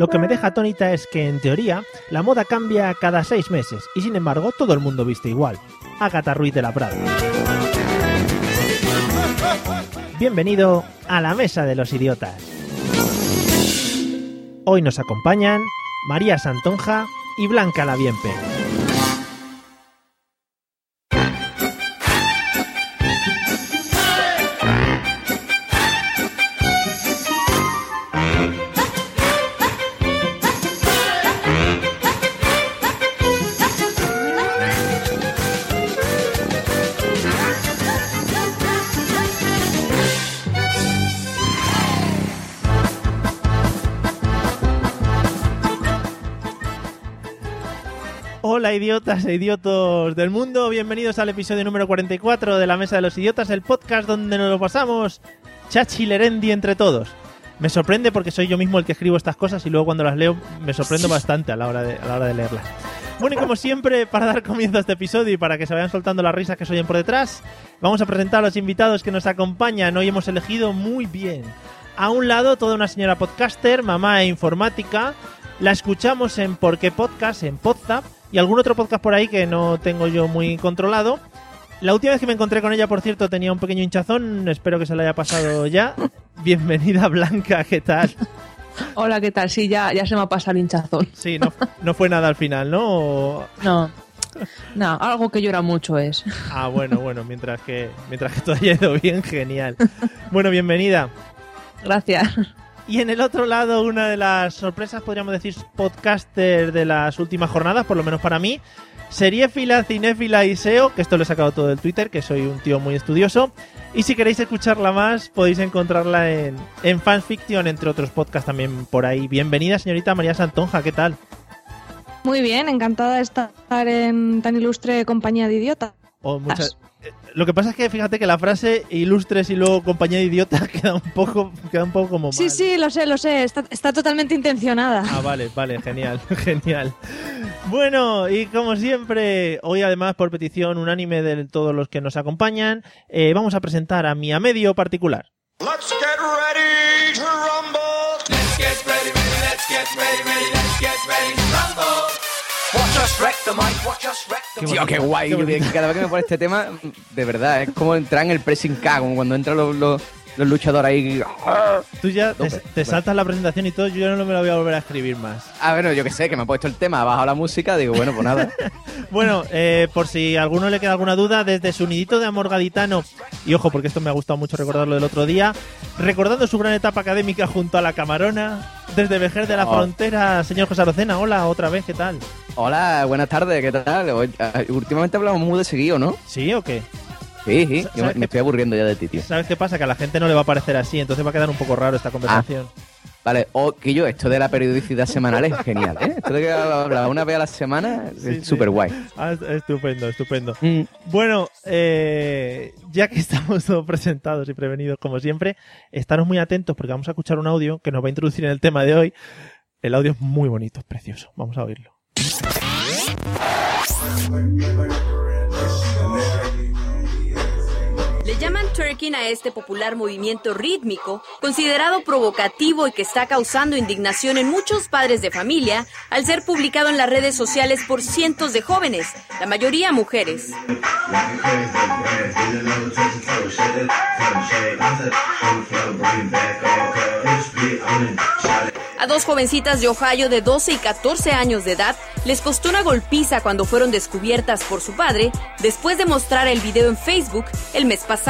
Lo que me deja atónita es que, en teoría, la moda cambia cada seis meses y, sin embargo, todo el mundo viste igual. Agatha Ruiz de la Prada. Bienvenido a la Mesa de los Idiotas. Hoy nos acompañan María Santonja y Blanca Laviempe. Idiotas e idiotos del mundo, bienvenidos al episodio número 44 de la Mesa de los Idiotas, el podcast donde nos lo pasamos chachilerendi entre todos. Me sorprende porque soy yo mismo el que escribo estas cosas y luego cuando las leo me sorprendo bastante a la hora de, a la hora de leerlas. Bueno, y como siempre, para dar comienzo a este episodio y para que se vayan soltando las risas que se oyen por detrás, vamos a presentar a los invitados que nos acompañan. Hoy hemos elegido muy bien. A un lado, toda una señora podcaster, mamá e informática. La escuchamos en Por qué Podcast, en Podzap, y algún otro podcast por ahí que no tengo yo muy controlado. La última vez que me encontré con ella, por cierto, tenía un pequeño hinchazón. Espero que se le haya pasado ya. Bienvenida, Blanca, ¿qué tal? Hola, ¿qué tal? Sí, ya, ya se me ha pasado el hinchazón. Sí, no, no fue nada al final, ¿no? O- No, no, algo que llora mucho es. Ah, bueno, bueno, mientras que, mientras que todo haya ido bien, genial. Bueno, bienvenida. Gracias. Y en el otro lado, una de las sorpresas, podríamos decir, podcaster de las últimas jornadas, por lo menos para mí, seriéfila, cinéfila y SEO, que esto lo he sacado todo del Twitter, que soy un tío muy estudioso. Y si queréis escucharla más, podéis encontrarla en, en Fanfiction, entre otros podcasts también por ahí. Bienvenida, señorita María Santonja, ¿qué tal? Muy bien, encantada de estar en tan ilustre compañía de idiotas. O muchas- Lo que pasa es que fíjate que la frase ilustres y luego compañía de idiota queda un poco, queda un poco como mal. Sí, sí, lo sé, lo sé, está, está totalmente intencionada. Ah, vale, vale, genial, genial. Bueno, y como siempre, hoy además por petición unánime de todos los que nos acompañan, eh, vamos a presentar a mi amedio particular. Let's Tío, qué guay. Cada vez que me pone este tema, de verdad, es como entrar en el pressing K, como cuando entran los, los, los luchadores ahí. Tú ya te, saltas la presentación y todo, yo ya no me la voy a volver a escribir más. Ah, bueno, yo que sé, que me ha puesto el tema, ha bajado la música, digo, bueno, pues nada. Bueno, eh, por si a alguno le queda alguna duda, desde su nidito de amor gaditano, y ojo, porque esto me ha gustado mucho recordarlo del otro día, recordando su gran etapa académica junto a la Camarona, desde Vejer de la Oh. Frontera, señor José Arocena, hola, otra vez, ¿qué tal? Hola, buenas tardes, ¿qué tal? Hoy- ah, últimamente hablamos muy de seguido, ¿no? ¿Sí o qué? Sí, sí, yo ¿Sabes me, estoy aburriendo ya de ti, tío. ¿Sabes qué pasa? Que a la gente no le va a parecer así, entonces va a quedar un poco raro esta conversación. Vale, o que yo, esto de la periodicidad semanal es genial, ¿eh? Esto de que habla una vez a la semana Sí, es sí. súper guay. Ah, est- estupendo, estupendo. Mm. Bueno, eh, ya que estamos todos presentados y prevenidos como siempre, estaros muy atentos porque vamos a escuchar un audio que nos va a introducir en el tema de hoy. El audio es muy bonito, es precioso. Vamos a oírlo. Llaman twerking a este popular movimiento rítmico, considerado provocativo y que está causando indignación en muchos padres de familia al ser publicado en las redes sociales por cientos de jóvenes, la mayoría mujeres. A dos jovencitas de Ohio de 12 y 14 años de edad les costó una golpiza cuando fueron descubiertas por su padre después de mostrar el video en Facebook el mes pasado.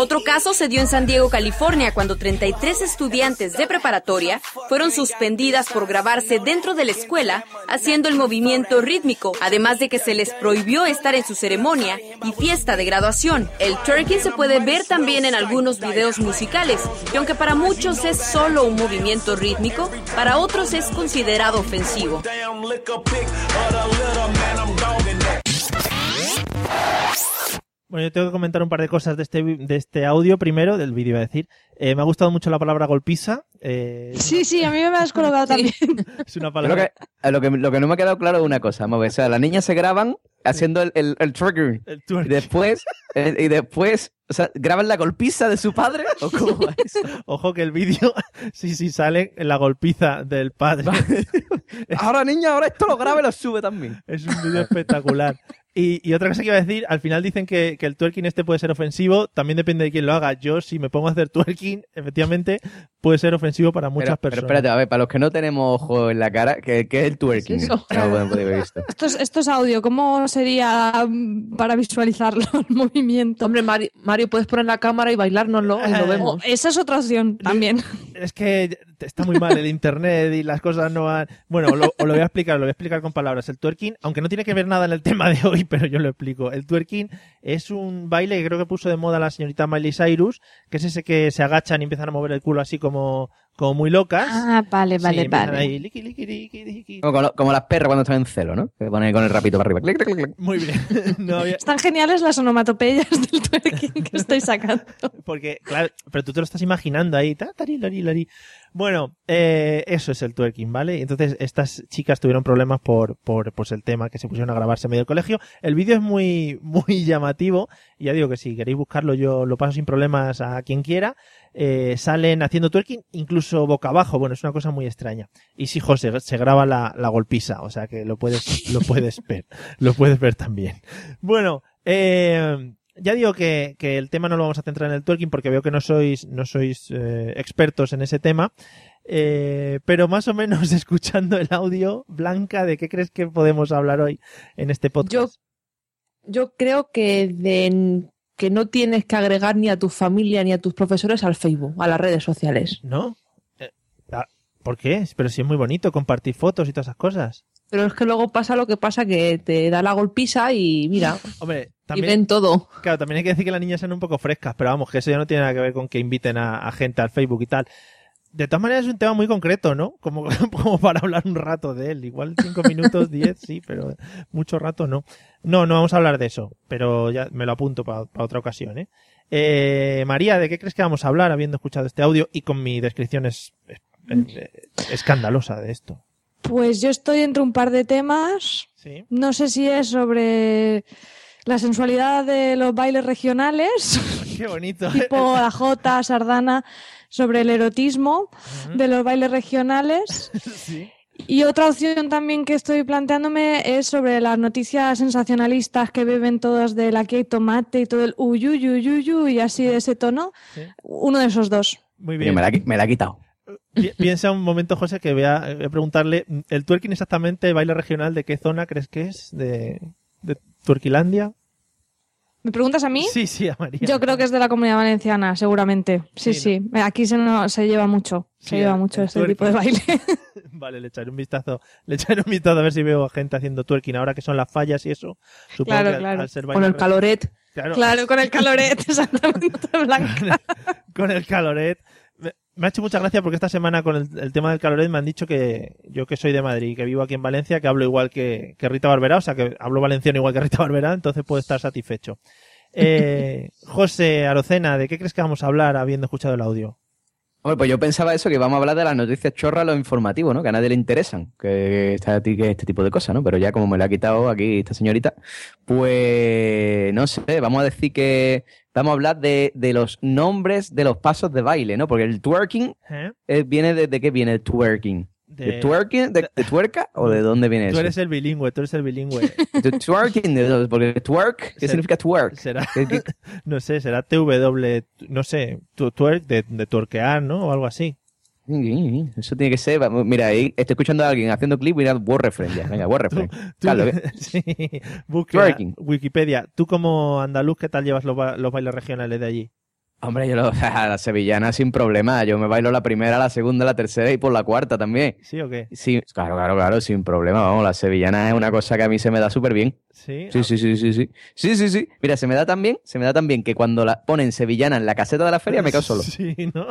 Otro caso se dio en San Diego, California, cuando 33 estudiantes de preparatoria fueron suspendidas por grabarse dentro de la escuela haciendo el movimiento rítmico, además de que se les prohibió estar en su ceremonia y fiesta de graduación. El twerking se puede ver también en algunos videos musicales, y aunque para muchos es solo un movimiento rítmico, para otros es considerado ofensivo. Bueno, yo tengo que comentar un par de cosas de este, de este audio primero, del vídeo iba a decir. Eh, me ha gustado mucho la palabra golpiza. eh, Sí, sí, a mí me has colocado también. es una palabra... que, a lo, que, lo que no me ha quedado claro es una cosa. Vamos a ver, o sea, las niñas se graban haciendo el, el, el twerking. El Y después, eh, y después, o sea, ¿graban la golpiza de su padre? ¿O cómo va eso? Ojo que el vídeo, sí, sí, sale en la golpiza del padre. Ahora, niña, ahora esto lo graba y lo sube también. Es un vídeo espectacular. Y, y otra cosa que iba a decir, al final dicen que, que el twerking este puede ser ofensivo, también depende de quién lo haga. Yo, si me pongo a hacer twerking, efectivamente, puede ser ofensivo para muchas Pero, pero personas. espérate, a ver, para los que no tenemos ojo en la cara, ¿qué, qué es el twerking? ¿Qué es eso? No lo podéis haber visto. Esto es, esto es audio, ¿cómo sería mm, para visualizarlo el movimiento? Hombre, Mario, Mario, puedes poner la cámara y bailárnoslo y lo vemos. esa es otra opción también. Es que está muy mal el internet y las cosas no van. Bueno, os lo voy a explicar, lo voy a explicar con palabras. El twerking, aunque no tiene que ver nada en el tema de hoy, pero yo lo explico. El twerking es un baile que creo que puso de moda la señorita Miley Cyrus, que es ese que se agachan y empiezan a mover el culo así como, como muy locas. Ah, vale, Sí, vale, empiezan vale. ahí, liqui, liqui, liqui, liqui. Como, como- como las perras cuando están en celo, ¿no? Que ponen con el rapito para arriba. Muy bien. No había- Están geniales las onomatopeyas del twerking que estoy sacando. Porque, claro, pero tú te lo estás imaginando ahí. ta, tari, lari, lari. Bueno, eh, eso es el twerking, ¿vale? Y Entonces, estas chicas tuvieron problemas por, por pues, el tema que se pusieron a grabarse en medio del colegio. El vídeo es muy, muy llamativo. Y ya digo que si queréis buscarlo, yo lo paso sin problemas a quien quiera. Eh, salen haciendo twerking, incluso boca abajo. Bueno, es una cosa muy extraña. Y sí, José, se graba la, la golpisa. O sea que lo puedes, lo puedes ver. Lo puedes ver también. Bueno, eh, ya digo que, que el tema no lo vamos a centrar en el twerking porque veo que no sois, no sois eh, expertos en ese tema. Eh, pero más o menos escuchando el audio, Blanca, ¿de qué crees que podemos hablar hoy en este podcast? Yo, yo creo que de que no tienes que agregar ni a tu familia ni a tus profesores al Facebook, a las redes sociales. ¿No? Eh, ah, ¿Por qué? Pero si es muy bonito compartir fotos y todas esas cosas. Pero es que luego pasa lo que pasa, que te da la golpisa y mira, Hombre, y también, ven todo. claro, también hay que decir que las niñas sean un poco frescas, pero vamos, que eso ya no tiene nada que ver con que inviten a, a gente al Facebook y tal. De todas maneras es un tema muy concreto, ¿no? Como, como para hablar un rato de él. Igual cinco minutos, diez, sí, pero mucho rato no. No, no vamos a hablar de eso, pero ya me lo apunto para otra ocasión, ¿eh? Eh, María, ¿de qué crees que vamos a hablar habiendo escuchado este audio y con mi descripción es, es- es- escandalosa de esto? Pues yo estoy entre un par de temas. Sí. No sé si es sobre la sensualidad de los bailes regionales, Qué bonito. tipo la Jota, Sardana, sobre el erotismo de los bailes regionales. Sí. Y otra opción también que estoy planteándome es sobre las noticias sensacionalistas que beben todas del aquí hay tomate y todo el uyuyuyuyu y así de ese tono. Sí. Uno de esos dos. Muy bien. me, la, me la ha quitado. Pi- Piensa un momento, José, que voy a, voy a preguntarle, ¿el twerking exactamente, baile regional, de qué zona crees que es? ¿De, de Turquilandia? ¿Me preguntas a mí? Sí, sí, a María. Yo creo que es de la comunidad valenciana, seguramente. Sí, Sí, sí. Aquí se, no- se lleva mucho. Se lleva mucho este tipo de baile. Vale, le echaré un vistazo. Le echaré un vistazo a ver si veo a gente haciendo twerking ahora que son las fallas y eso. Supongo Claro, que al- claro. al ser Con el re- caloret. Claro, claro, con el caloret, exactamente, Blanca. con el caloret. Me, ha hecho mucha gracia porque esta semana con el, el tema del caloret me han dicho que yo que soy de Madrid y que vivo aquí en Valencia, que hablo igual que, que Rita Barberá, o sea que hablo valenciano igual que Rita Barberá, entonces puedo estar satisfecho. Eh, José Arocena, ¿de qué crees que vamos a hablar habiendo escuchado el audio? Hombre, pues yo pensaba eso, que vamos a hablar de las noticias chorras, los informativos, ¿no? Que a nadie le interesan, que está que este tipo de cosas, ¿no? Pero ya como me lo ha quitado aquí esta señorita, pues no sé, vamos a decir que vamos a hablar de, de los nombres de los pasos de baile, ¿no? Porque el twerking ¿Eh? eh, viene de, de qué viene el twerking. ¿De, De- twerking? ¿De, de tuerca? ¿O de dónde viene Tú eso? eres el bilingüe, tú eres el bilingüe. De twerking, de- porque twerk, ¿qué significa twerk? Será, ¿Qué- qué- no sé, será TW, no sé, twerk de, de tuerquear, ¿no? O algo así. Eso tiene que ser. Mira, ahí estoy escuchando a alguien haciendo clip, mira, word reference ya. Venga. Tú- Carlos, ¿eh? sí. Wikipedia. Tú como andaluz, ¿qué tal llevas los, ba- los bailes regionales de allí? Hombre, yo lo, a la sevillana sin problema. Yo me bailo la primera, la segunda, la tercera y por la cuarta también. ¿Sí o qué? Sí, claro, claro, claro, sin problema. Vamos, la sevillana es una cosa que a mí se me da súper bien. Sí. Sí, sí, sí, sí, sí. Sí, sí, sí. Mira, se me da tan bien, se me da tan bien que cuando la ponen sevillana en la caseta de la feria me quedo solo. Sí, ¿no?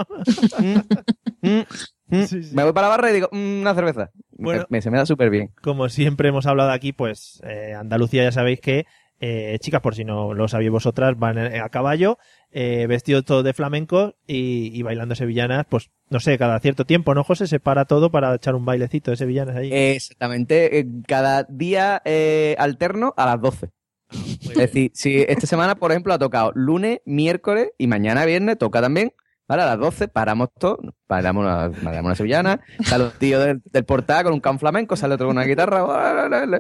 Mm, mm. Sí, sí. Me voy para la barra y digo, "Mm, una cerveza. Bueno. Me- se me da súper bien. Como siempre hemos hablado aquí, pues eh, Andalucía ya sabéis que, eh, chicas, por si no lo sabéis vosotras, van eh, a caballo, eh, vestidos todos de flamenco y, y bailando sevillanas, pues no sé, cada cierto tiempo, ¿no, José? Se para todo para echar un bailecito de sevillanas ahí. Exactamente, eh, cada día eh, alterno a las 12. Es decir, si esta semana, por ejemplo, ha tocado lunes, miércoles y mañana viernes toca también. ¿Vale? A las 12 paramos todo, paramos una, paramos una sevillana, sale un tío del, del portal con un can flamenco, sale otro con una guitarra,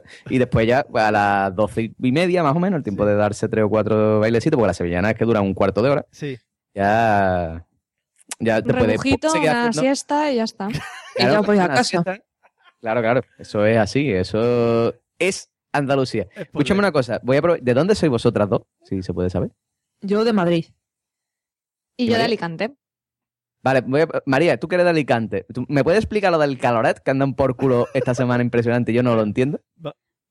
y después ya pues, a las 12 y media más o menos, el tiempo de darse tres o cuatro bailecitos, porque la sevillana es que dura un cuarto de hora, Sí. ya, ya te Un puedes rebujito, seguir una siesta y ya está. Y ya voy a casa. siesta. Claro, claro, eso es así, eso es Andalucía. Escúchame una cosa, voy a prov- ¿de dónde sois vosotras dos? Si se puede saber. Yo de Madrid. Y yo de. Alicante. Vale, voy a- María, tú que eres de Alicante, ¿tú- ¿me puedes explicar lo del caloret que andan por culo esta semana impresionante? Yo no lo entiendo.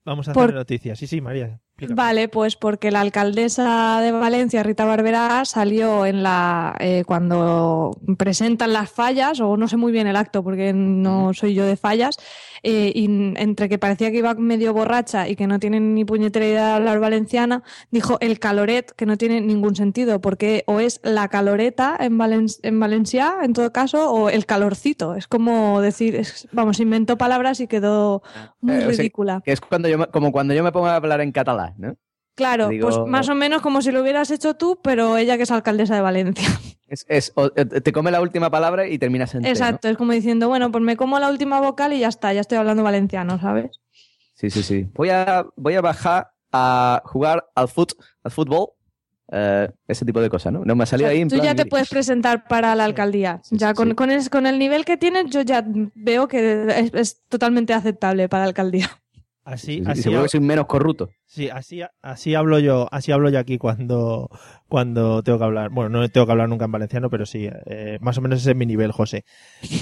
Vamos a Por- hacer noticias. Sí, sí, María. explícame. Vale, pues porque la alcaldesa de Valencia, Rita Barberá, salió en la eh, cuando presentan las fallas, o no sé muy bien el acto porque no soy yo de fallas, eh, y entre que parecía que iba medio borracha y que no tiene ni puñetera idea de hablar valenciana, dijo el caloret, que no tiene ningún sentido, porque o es la caloreta en, Valen en Valencia, en todo caso, o el calorcito. Es como decir, es- vamos, inventó palabras y quedó muy Eh, o sea, ridícula. Que es cuando yo me- como cuando yo me pongo a hablar en catalán, ¿no? Claro, Digo- pues más o menos como si lo hubieras hecho tú, pero ella que es alcaldesa de Valencia. Es, eh, te come la última palabra y terminas en. Exacto, es como diciendo, bueno, pues me como la última vocal y ya está, ya estoy hablando valenciano, ¿sabes? Sí, sí, sí. Voy a, voy a bajar a jugar al, fut, al fútbol, eh, ese tipo de cosas, ¿no? No me ha salido O sea, ahí en tú plan ya te puedes presentar para la alcaldía. ya con, con el nivel que tienes, yo ya veo que es, es totalmente aceptable para la alcaldía. Así, Sí, sí, así, seguro hab- que soy menos corrupto. sí, así, así hablo yo, así hablo yo aquí cuando, cuando tengo que hablar. Bueno, no tengo que hablar nunca en valenciano, pero sí, eh, más o menos ese es mi nivel, José.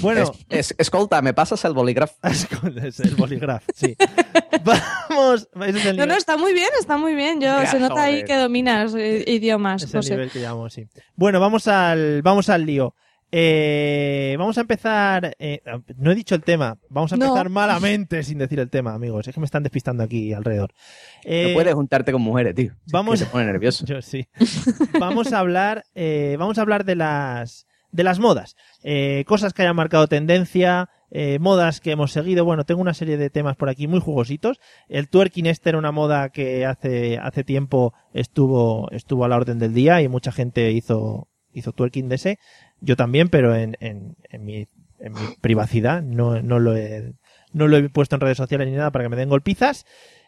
Bueno, Es, es- escolta, ¿me pasas el bolígrafo? es el bolígrafo, sí. Vamos, ese es el No, nivel. no, está muy bien, está muy bien. Yo, Ya, se nota ahí que dominas eh, idiomas, Es el José. nivel que llamamos, sí. Bueno, vamos al, vamos al lío. Eh, vamos a empezar. eh, no he dicho el tema. Vamos a No. empezar malamente sin decir el tema, amigos. Es que me están despistando aquí alrededor. Eh, no puedes juntarte con mujeres, tío. Vamos- que te pone nervioso. Yo sí. vamos a hablar, eh, vamos a hablar de las, de las modas. Eh, cosas que hayan marcado tendencia, eh, modas que hemos seguido. Bueno, tengo una serie de temas por aquí muy jugositos. El twerking este era una moda que hace, hace tiempo estuvo, estuvo a la orden del día y mucha gente hizo, hizo twerking de ese. Yo también, pero en, en, en mi, en mi privacidad. No, no lo he, no lo he puesto en redes sociales ni nada para que me den golpizas.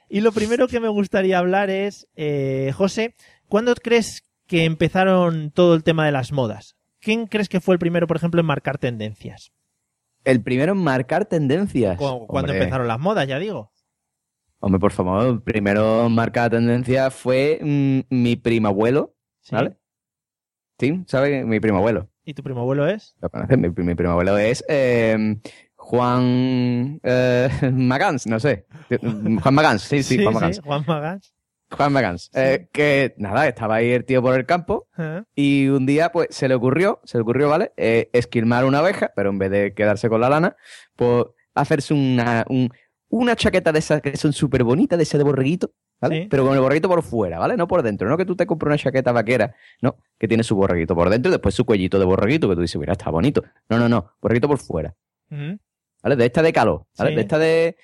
Y lo primero que me gustaría hablar es, eh, José, ¿cuándo crees que empezaron todo el tema de las modas? ¿Quién crees que fue el primero, por ejemplo, en marcar tendencias? El primero en marcar tendencias. Cu- Cuando Hombre. empezaron las modas, ya digo. Hombre, por favor, el primero en marcar tendencia fue mm, mi primo abuelo, Sí. ¿vale? Sí, ¿sabes? Mi primo abuelo. ¿Y tu primo abuelo es? ¿Lo conoces? Mi, mi primo abuelo es eh, Juan eh, Magans, no sé. Juan Magans, sí, sí, Juan Magans. Juan Magans. Juan Magans. Eh, que nada, estaba ahí el tío por el campo y un día pues se le ocurrió, se le ocurrió, ¿vale? Eh, esquilmar una abeja, pero en vez de quedarse con la lana, pues hacerse una, un- una chaqueta de esas que son súper bonitas, de ese de borreguito, ¿vale? Sí. Pero con el borreguito por fuera, ¿vale? No por dentro, no que tú te compres una chaqueta vaquera, no, que tiene su borreguito por dentro y después su cuellito de borreguito, que tú dices, mira, está bonito. No, no, no, borreguito por fuera. ¿vale? De esta de calor, ¿vale? Sí. De esta de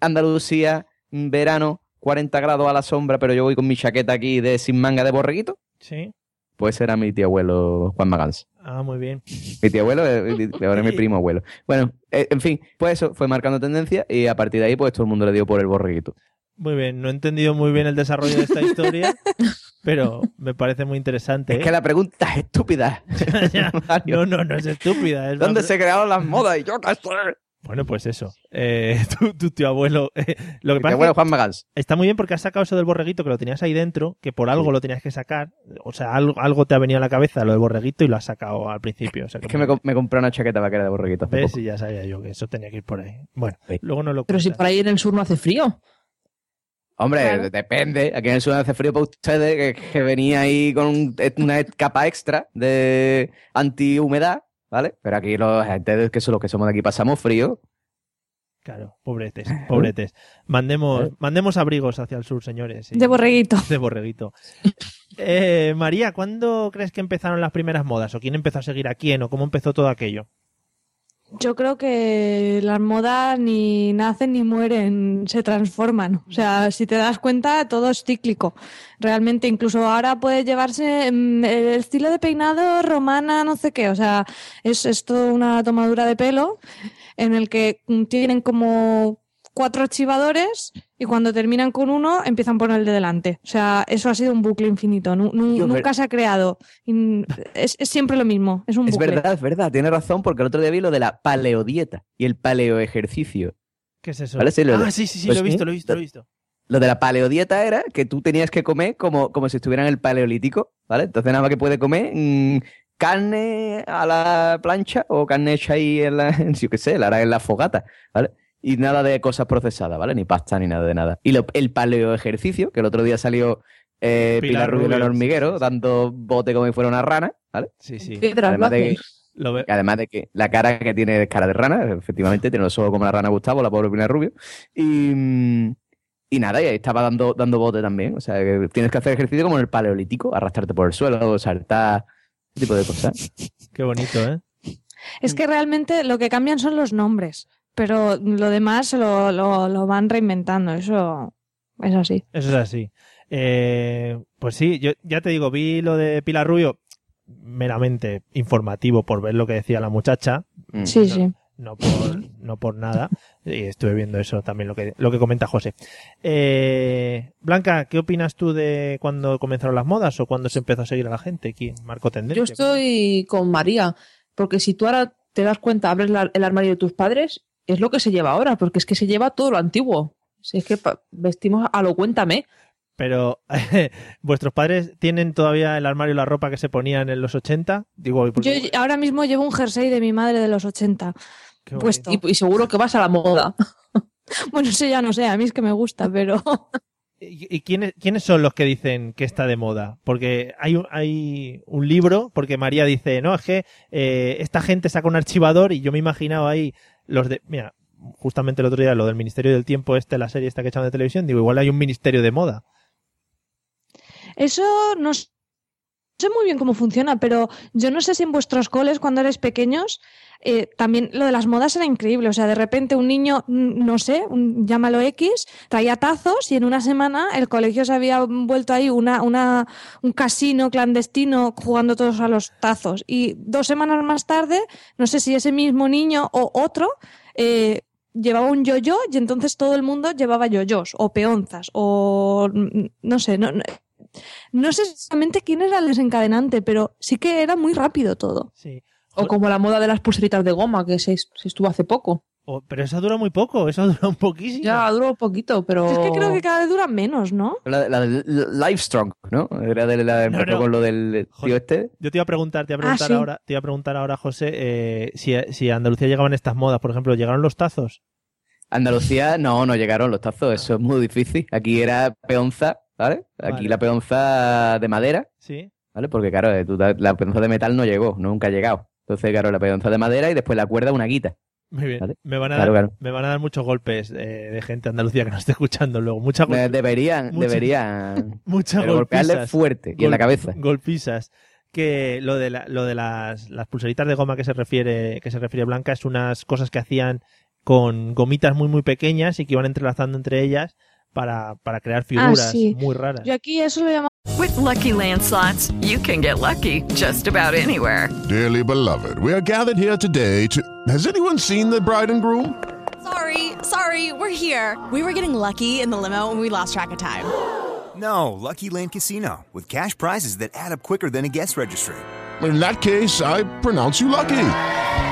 Andalucía, verano, 40 grados a la sombra, pero yo voy con mi chaqueta aquí de sin manga de borreguito, Sí. pues era mi tío abuelo Juan Magans. Ah, muy bien. Mi tío abuelo, eh, ahora es mi primo abuelo. Bueno, eh, en fin, pues eso, fue marcando tendencia y a partir de ahí, pues todo el mundo le dio por el borreguito. Muy bien. No he entendido muy bien el desarrollo de esta historia, pero me parece muy interesante. Es ¿eh? que la pregunta es estúpida. Ya. No, no, no es estúpida. Es ¿Dónde se crearon las modas? Y yo qué sé. Bueno, pues eso. Eh, tu, tu tío abuelo. eh, lo que Mi pasa es abuelo Juan Magans. está muy bien porque has sacado eso del borreguito que lo tenías ahí dentro, que por algo lo tenías que sacar. O sea, algo, algo te ha venido a la cabeza lo del borreguito y lo has sacado al principio. O sea, Es que me, com- me compré una chaqueta vaquera de borreguito hace ¿Ves? poco. Y ya sabía yo que eso tenía que ir por ahí. Bueno, Sí. luego no lo Pero si por ahí en el sur no hace frío. Hombre, Claro. depende. Aquí en el sur hace frío para ustedes, que, que venía ahí con un- una capa extra de antihumedad, ¿vale? Pero aquí los gente que son los que somos de aquí pasamos frío. Claro, pobretes, pobretes. Mandemos, mandemos abrigos hacia el sur, señores. De borreguito. De borreguito. Eh, María, ¿cuándo crees que empezaron las primeras modas? ¿O quién empezó a seguir a quién? ¿O cómo empezó todo aquello? Yo creo que las modas ni nacen ni mueren, se transforman. O sea, si te das cuenta, todo es cíclico. Realmente, incluso ahora puede llevarse mm, el estilo de peinado romana, no sé qué. O sea, es, es toda una tomadura de pelo en el que tienen como cuatro archivadores y cuando terminan con uno empiezan por el de delante. O sea, eso ha sido un bucle infinito. Yo, nunca se ha creado. In- Es, es siempre lo mismo. Es un Es bucle. verdad, es verdad. Tienes razón, porque el otro día vi lo de la paleodieta y el paleoejercicio. ¿Qué es eso? Vale, sí, lo- ah, sí, sí, sí, pues lo he visto, lo he visto, lo he visto. Lo de la paleodieta era que tú tenías que comer como, como si estuviera en el paleolítico, ¿vale? Entonces nada más que puedes comer mm, carne a la plancha o carne hecha ahí en la, en, yo qué sé, la hará en la fogata, ¿vale? Y nada de cosas procesadas, ¿vale? Ni pasta ni nada de nada. Y lo- el paleoejercicio, que el otro día salió eh, Pilar Pilar, Rubio en el hormiguero, dando bote como si fuera una rana, ¿vale? Sí, sí. Además de, que, Lo ve- además de que la cara que tiene es cara de rana, efectivamente, tiene los ojos como la rana Gustavo, la pobre Pilar Rubio. Y, mm, y nada, y ahí estaba dando, dando bote también. O sea, que tienes que hacer ejercicio como en el paleolítico, arrastrarte por el suelo, saltar, ese tipo de cosas. Qué bonito, ¿eh? Es que realmente lo que cambian son los nombres, pero lo demás lo, lo, lo van reinventando, eso es así. Eso es así. Eh, pues sí, yo ya te digo, vi lo de Pilar Rubio meramente informativo por ver lo que decía la muchacha, Mm. Sí, no, sí. no por, no por nada. Y estuve viendo eso también, lo que, lo que comenta José. Eh, Blanca, ¿qué opinas tú de cuando comenzaron las modas o cuando se empezó a seguir a la gente? ¿Quién marcó tendencia? Yo estoy con María, porque si tú ahora te das cuenta, abres la- el armario de tus padres, es lo que se lleva ahora, porque es que se lleva todo lo antiguo. Si es que vestimos a lo cuéntame. Pero, ¿vuestros padres tienen todavía el armario y la ropa que se ponían en los 80? Digo, Yo ahora mismo llevo un jersey de mi madre de los 80. qué pues. Y, y seguro que vas a la moda. Bueno, eso ya no sé, a mí es que me gusta, pero ¿Y, quiénes, quiénes son los que dicen que está de moda? Porque hay un, hay un libro, porque María dice, no, es que eh, esta gente saca un archivador y yo me he imaginado ahí los de... Mira, justamente el otro día lo del Ministerio del Tiempo, este, la serie esta que echaban de televisión, digo, igual hay un ministerio de moda. eso no sé muy bien cómo funciona, pero yo no sé si en vuestros coles cuando erais pequeños eh, también lo de las modas era increíble. O sea, de repente un niño, mm, no sé, un, llámalo X, traía tazos y en una semana el colegio se había vuelto ahí una, una, un casino clandestino jugando todos a los tazos. Y dos semanas más tarde, no sé si ese mismo niño o otro eh, llevaba un yo-yo y entonces todo el mundo llevaba yo-yos o peonzas o mm, no sé, no, no, no sé exactamente quién era el desencadenante, pero sí que era muy rápido todo. Sí. O como la moda de las pulseritas de goma, que se, se estuvo hace poco. O- pero eso dura muy poco, eso dura un poquísimo. Ya duró poquito, pero. Es que creo que cada vez dura menos, ¿no? La, la Livestrong, ¿no? Era de la No, empezó no. con lo del tío este. Yo te iba a preguntar, te iba a Ah, preguntar sí. ahora, te iba a preguntar ahora, José, eh, si, si a Andalucía llegaban estas modas, por ejemplo, ¿llegaron los tazos? Andalucía, no, no llegaron los tazos, eso es muy difícil. Aquí era peonza, ¿vale? Aquí Vale. la peonza de madera, Sí. ¿vale? Porque claro, eh, la peonza de metal no llegó, nunca ha llegado. Entonces, claro, la peonza de madera y después la cuerda una guita. Muy bien. Vale. Me, van a Claro, dar, claro. me van a dar muchos golpes eh, de gente de Andalucía que nos esté escuchando luego. Mucha deberían, mucho- deberían muchas golpizas. fuerte y en la cabeza. Golpizas. Que lo de, la- lo de las, las pulseritas de goma que se refiere que se refiere Blanca es unas cosas que hacían con gomitas muy muy pequeñas y que iban entrelazando entre ellas para, para crear ah, figuras sí. muy raras. Yo aquí eso lo llamo With Lucky landslots, you can get lucky just about anywhere. Dearly beloved, we are gathered here today to. Has anyone seen the bride and groom? Sorry, sorry, we're here. We were getting lucky in the limo and we lost track of time. No, Lucky Land Casino, with cash prizes that add up quicker than a guest registry. In that case, I pronounce you lucky.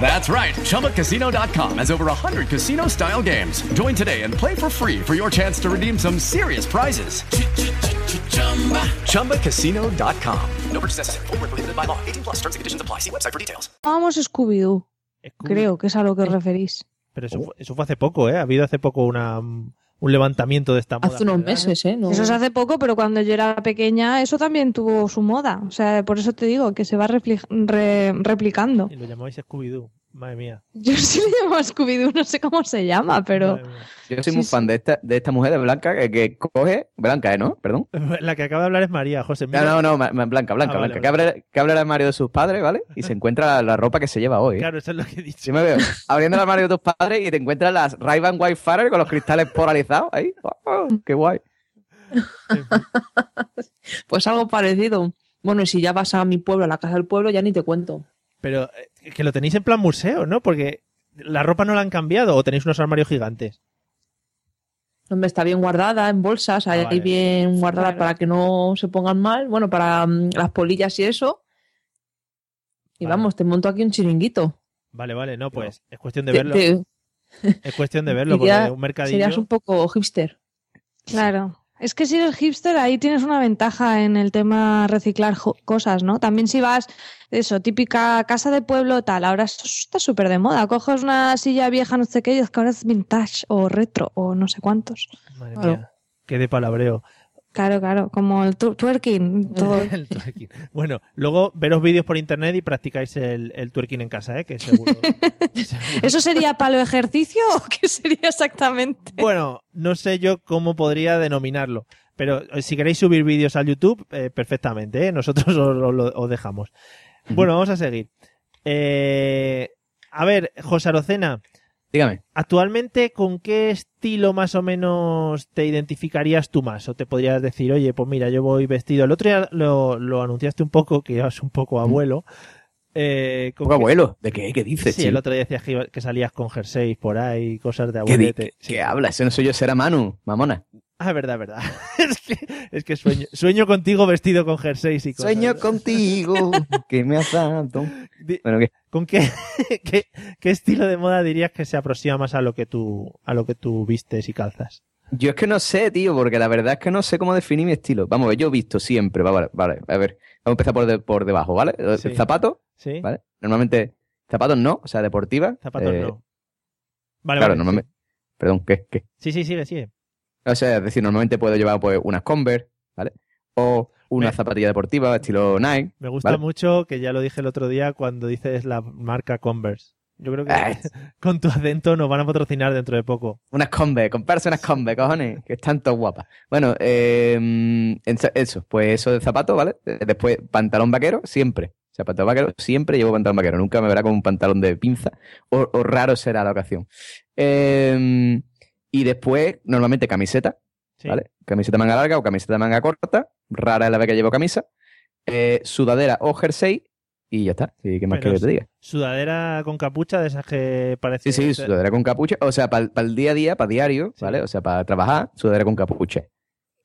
That's right. ChumbaCasino.com has over 100 casino style games. Join today and play for free for your chance to redeem some serious prizes. ChumbaCasino.com. No purchase necessary. Void prohibited by law. 18 plus terms and conditions apply. See website for details. Vamos Scooby-Doo. Creo que es a lo que os referís. Pero eso, eso fue hace poco, ¿eh? Ha habido hace poco una, un levantamiento de esta moda. Hace unos meses, ¿eh? No- Eso es hace poco, pero cuando yo era pequeña eso también tuvo su moda. O sea, por eso te digo que se va repli- re- replicando. Y lo llamabais Scooby-Doo. Madre mía. Yo sí le llamo a Scooby-Doo, no sé cómo se llama, pero... Yo soy muy fan de esta, de esta mujer de Blanca que, que coge. Blanca, ¿eh? ¿No? Perdón. La que acaba de hablar es María, José. mira. No, no, no, ma- ma- Blanca, Blanca, Ah, vale, Blanca. Que, abre el armario de sus padres, ¿vale? Y se encuentra la, la ropa que se lleva hoy. ¿eh? Claro, eso es lo que he dicho. Yo me veo abriendo el armario de tus padres y te encuentras las Ray-Ban Wildfire con los cristales polarizados ahí. ¡Oh, ¡Qué guay! Pues algo parecido. Bueno, y si ya vas a mi pueblo, a la casa del pueblo, ya ni te cuento. Pero eh, que lo tenéis en plan museo, ¿no? Porque la ropa no la han cambiado o tenéis unos armarios gigantes. Hombre, está bien guardada en bolsas, ahí Ah, vale. bien guardada para que no se pongan mal. Bueno, para mm, las polillas y eso. Y vamos, te monto aquí un chiringuito. Vale, vale, no, pues es cuestión de Te- verlo. te- Es cuestión de verlo, porque un mercadillo. Serías un poco hipster. Claro. Es que si eres hipster, ahí tienes una ventaja en el tema reciclar cosas, ¿no? También si vas, eso, típica casa de pueblo, tal, ahora esto está súper de moda. Coges una silla vieja, no sé qué, y es que ahora es vintage o retro o no sé cuántos. Madre Claro. mía, qué de palabreo. Claro, claro, como el twerking. Todo. El twerking. Bueno, luego veros vídeos por internet y practicáis el, el twerking en casa, ¿eh? Que seguro. ¿Eso sería palo ejercicio o qué sería exactamente? Bueno, no sé yo cómo podría denominarlo. Pero eh, si queréis subir vídeos al YouTube, eh, perfectamente, ¿eh? Nosotros os, os dejamos. Bueno, vamos a seguir. Eh, a ver, José Arocena, Dígame. actualmente, ¿con qué estilo más o menos te identificarías tú más? O te podrías decir, oye, pues mira, yo voy vestido. El otro día lo, lo anunciaste un poco, que eras un poco abuelo. Eh, ¿con ¿Poco qué- abuelo? ¿De qué? ¿Qué dices, Sí, chico? el otro día decías que, iba- que salías con jerseys por ahí, cosas de ¿Qué, di- abuelete. qué hablas? Ese no soy yo, será Manu, mamona. Ah, verdad, verdad. es que, es que sueño, sueño contigo vestido con jerseys y cosas. Sueño contigo, que me has dado. Bueno, ¿qué? ¿Con qué, qué, qué estilo de moda dirías que se aproxima más a lo que tú, a lo que tú vistes y calzas? Yo es que no sé, tío, porque la verdad es que no sé cómo definir mi estilo. Vamos, a ver, yo he visto siempre, va, vale, vale, a ver, vamos a empezar por, de- por debajo, ¿vale? Sí. Zapato, ¿Sí? ¿vale? Normalmente, zapatos no, o sea, deportiva. Zapatos eh, no. Vale, claro, vale. normalmente. Perdón, ¿qué? ¿Qué? Sí, sí, sigue, sigue. O sea, es decir, normalmente puedo llevar pues unas Converse, ¿vale? O una Me- zapatilla deportiva estilo Nike. Me gusta ¿vale? mucho que ya lo dije el otro día cuando dices la marca Converse. Yo creo que Ah, con tu acento nos van a patrocinar dentro de poco. Unas Converse, comprarse unas Converse, cojones, que están todas guapas. Bueno, eh, en- eso, pues eso de zapato, ¿vale? Después, pantalón vaquero, siempre. O sea, pantalón vaquero, siempre llevo pantalón vaquero. Nunca me verá con un pantalón de pinza. O, o raro será la ocasión. Eh, y después, normalmente camiseta, Sí. ¿vale? Camiseta manga larga o camiseta manga corta. Rara es la vez que llevo camisa. Eh, sudadera o jersey. Y ya está. ¿Y qué más Pero que te diga? Sudadera con capucha de esas que parece. Sí, sí, sudadera con capucha. O sea, para el día a día, para diario, ¿vale? O sea, para trabajar, sudadera con capucha.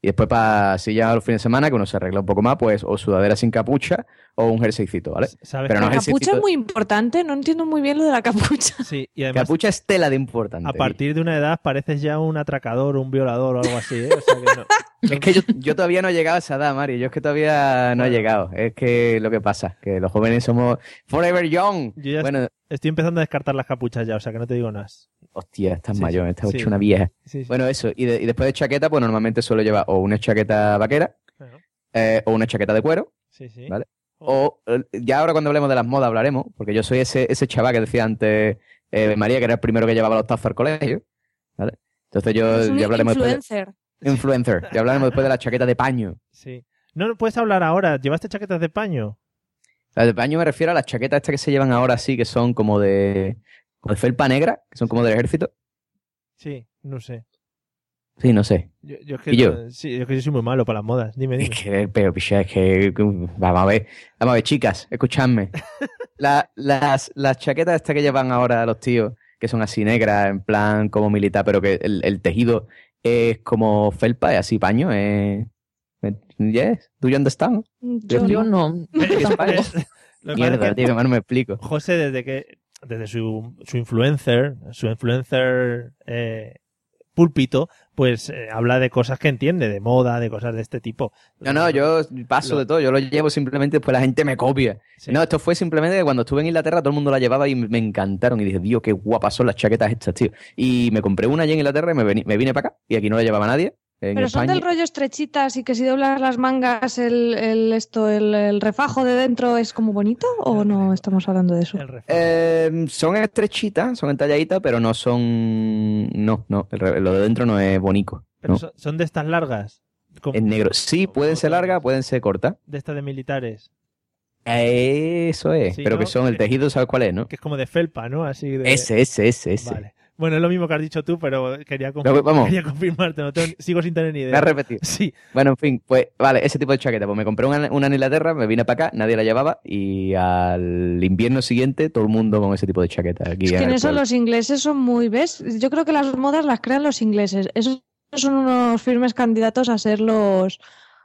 Y después para, si ya los fines de semana, que uno se arregla un poco más, pues o sudadera sin capucha o un jerseycito, ¿vale? ¿Sabes Pero no la capucha es muy importante, no entiendo muy bien lo de la capucha. Sí, y además Capucha es tela de importante. a partir de una edad pareces ya un atracador, un violador o algo así, ¿eh? O sea que no. Es que yo, yo todavía no he llegado a esa edad, Mario. Yo es que todavía no he llegado. Es que lo que pasa, que los jóvenes somos forever young. Yo ya Bueno, estoy empezando a descartar las capuchas ya, o sea que no te digo nada. Hostia, estás Sí, mayor, estás sí. hecho una vieja. Sí, sí. Bueno, eso. Y, de- y después de chaqueta, pues normalmente suelo llevar o una chaqueta vaquera Claro. eh, o una chaqueta de cuero. Sí, sí. ¿Vale? O eh, ya ahora cuando hablemos de las modas hablaremos, porque yo soy ese, ese chaval que decía antes eh, María, que era el primero que llevaba los tazos al colegio. ¿Vale? Entonces yo Es un ya hablaremos después de- influencer. influencer. Ya hablaremos después de la chaqueta de paño. Sí. No, no puedes hablar ahora. ¿Llevaste chaquetas de paño? La de paño me refiero a las chaquetas estas que se llevan ahora sí, que son como de, como de felpa negra, que son como del ejército. Sí. No sé. Sí, no sé. Yo, yo es que, ¿Y yo? no- sí, yo es que yo soy muy malo para las modas. Dime, dime. Es que, pero, picha, es que, vamos a ver, vamos a ver, chicas, escuchadme. La- las, las chaquetas estas que llevan ahora los tíos, que son así negras, en plan como militar, pero que el, el tejido es como felpa, es así paño, es... Yes, do you understand? Yo, yo no. Mierda, tío, que más no me explico. José, desde que desde su, su influencer, su influencer eh, púlpito, pues eh, habla de cosas que entiende, de moda, de cosas de este tipo. No, no, yo paso Lo- de todo, yo lo llevo simplemente, después la gente me copia. No, esto fue simplemente que cuando estuve en Inglaterra todo el mundo la llevaba y me encantaron. Y dije, Dios, qué guapas son las chaquetas estas, tío. Y me compré una allí en Inglaterra y me, me vine para acá. Y aquí no la llevaba nadie. En Pero son del rollo estrechitas y que si doblas las mangas, el, el- esto, el, el refajo de dentro es como bonito o no estamos hablando de eso? Eh, son estrechitas, son entalladitas, pero no son. No, no, el re- lo de dentro no es bonito. Pero no. son, de estas largas, Es negro. Sí, pueden ser largas, pueden ser cortas. de estas de militares, Eso es. Sí, pero ¿no? que son el tejido, ¿sabes cuál es, no? que es como de felpa, ¿no? Así de... Ese, ese, ese, ese. Vale. Bueno, es lo mismo que has dicho tú, pero quería, confir- Pero, vamos. quería confirmarte, no tengo- sigo sin tener ni idea. Me has repetido. Sí. Bueno, en fin, pues vale, ese tipo de chaqueta. Pues me compré una, una en Inglaterra, me vine para acá, nadie la llevaba y al invierno siguiente todo el mundo con ese tipo de chaqueta. Aquí Es que en eso pueblo. los ingleses son muy, ¿ves? Yo creo que las modas las crean los ingleses. Esos son unos firmes candidatos a ser los,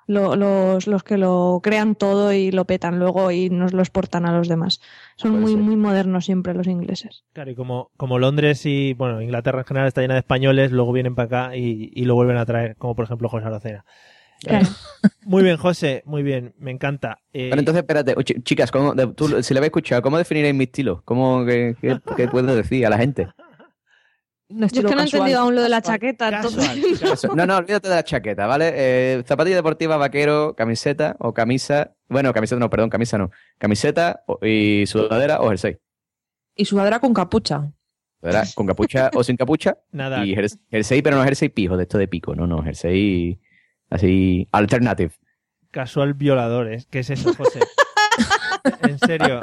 lo- los, los que lo crean todo y lo petan luego y nos lo exportan a los demás. Son Puede muy, ser. muy modernos siempre los ingleses. Claro, y como, como Londres y, bueno, Inglaterra en general está llena de españoles, luego vienen para acá y, y lo vuelven a traer, como por ejemplo José Arocena. Claro. Muy bien, José, muy bien, me encanta. Eh, Bueno, entonces espérate, chicas, ¿cómo, de- tú, si la habéis escuchado, ¿cómo definiréis mi estilo? ¿Cómo, qué, qué, qué puedo decir a la gente? Yo es que no he entendido aún lo de la chaqueta. entonces-. No, no, olvídate de la chaqueta, ¿vale? Eh, zapatilla deportiva, vaquero, camiseta o camisa. Bueno, camiseta no, perdón, camisa no. Camiseta y sudadera o jersey. Y sudadera con capucha. ¿Verdad? Con capucha o sin capucha. Nada. Y jers- jersey, pero no jersey pijo, de esto de pico, no, no, jersey así alternative. Casual violadores, ¿qué es eso, José? en serio,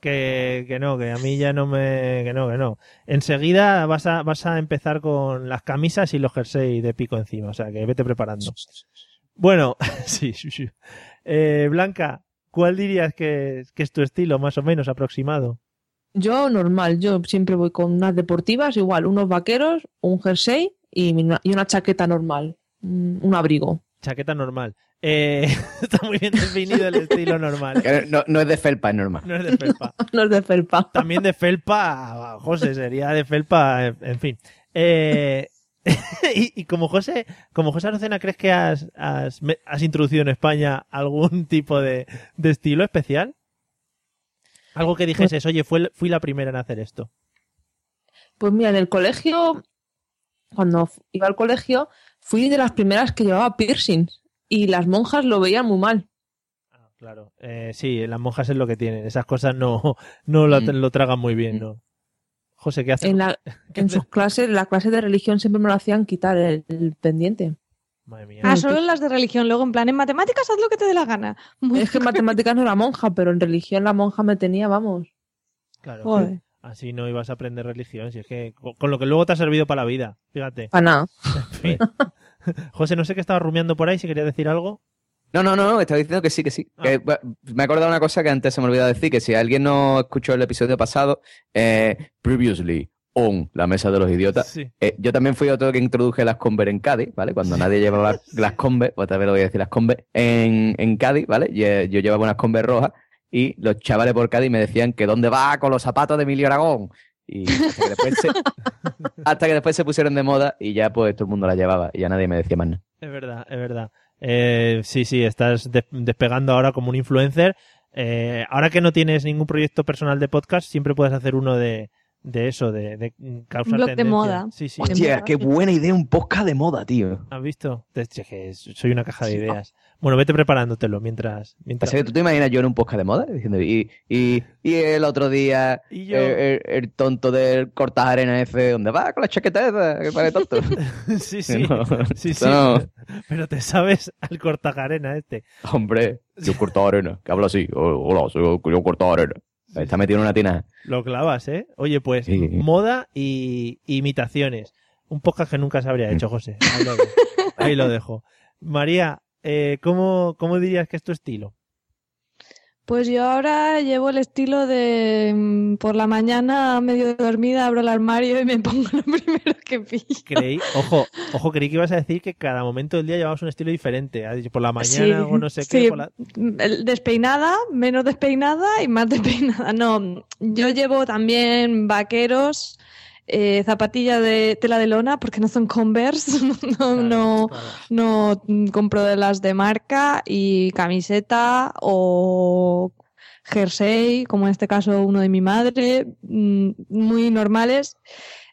que, que no, que a mí ya no me... que no, que no. Enseguida vas a, vas a empezar con las camisas y los jerseys de pico encima, o sea que vete preparando. Bueno, sí, sí, sí. Eh, Blanca, ¿cuál dirías que, que es tu estilo más o menos aproximado? Yo normal, yo siempre voy con unas deportivas, igual, unos vaqueros, un jersey y, mi- y una chaqueta normal, un un abrigo. Chaqueta normal. Eh, está muy bien definido el estilo normal. No, no es de felpa, es normal. No es de felpa. no es de felpa. También de felpa, José, sería de felpa, en, fin. Eh, y, y como José, como José Arocena, ¿crees que has, has, introducido en España algún tipo de, de estilo especial? Algo que dijeses, oye, fue, fui la primera en hacer esto. Pues mira, en el colegio, cuando iba al colegio, fui de las primeras que llevaba piercings y las monjas lo veían muy mal. Claro. Eh, sí, las monjas es lo que tienen. Esas cosas no, no lo, Mm. lo tragan muy bien, ¿no? José, ¿qué haces? En, la, en sus clases, la clase de religión siempre me lo hacían quitar el, el pendiente. Madre mía. Ah, solo en las de religión. Luego, en plan, en matemáticas haz lo que te dé la gana. Muy Es que en matemáticas no era monja, pero en religión la monja me tenía, vamos. Claro. Así no ibas a aprender religión, si es que con, con lo que luego te ha servido para la vida, fíjate. Para nada. En fin. José, no sé qué estaba rumiando por ahí, si quería decir algo. No, no, no, estaba diciendo que sí, que sí. Ah. Que, bueno, me he acordado una cosa que antes se me olvidó decir, que si alguien no escuchó el episodio pasado, eh, previously on la mesa de los idiotas, Sí. eh, yo también fui otro que introduje las Conver en Cádiz, ¿vale? Cuando nadie llevaba las Conver, otra vez lo voy a decir las Conver, en, en Cádiz, ¿vale? Eh, yo llevaba unas Conver rojas y los chavales por Cádiz me decían que dónde va con los zapatos de Emilio Aragón. Y hasta que después se, hasta que después se pusieron de moda y ya pues todo el mundo las llevaba y ya nadie me decía más nada. Es verdad, es verdad. Eh, sí, sí, estás de- despegando ahora como un influencer. Eh, ahora que no tienes ningún proyecto personal de podcast, siempre puedes hacer uno de, de eso, de, de causar blog de moda. Sí, sí. Hostia, qué buena idea, un podcast de moda, tío. ¿Has visto? Es que soy una caja de ideas. Bueno, vete preparándotelo mientras... mientras... Que tú te imaginas yo en un podcast de moda diciendo, y, y, y el otro día Y yo- el, el tonto del cortas arena ese, ¿dónde va con la chaqueta esa? Que parece tonto. sí, sí, No, sí, sí. no. Pero te sabes al cortajarena este. Hombre, yo corto arena, que habla así. "Oh, Hola, soy yo, yo corto arena. Está metido en una tina. Lo clavas, ¿eh? Oye, pues Sí. moda y imitaciones. Un podcast que nunca se habría hecho, José. Ahí lo dejo. Ahí lo dejo. María, eh, ¿cómo, ¿cómo dirías que es tu estilo? Pues yo ahora llevo el estilo de mm, por la mañana medio dormida abro el armario y me pongo lo primero que pillo. Creí, ojo, ojo, creí que ibas a decir que cada momento del día llevabas un estilo diferente. Por la mañana o no sé qué. sí, por la- el- despeinada, menos despeinada y más despeinada. No, yo llevo también vaqueros, eh, zapatillas de tela de lona, porque no son Converse, no, no, no compro de las de marca, y camiseta o jersey, como en este caso uno de mi madre, mm, muy normales.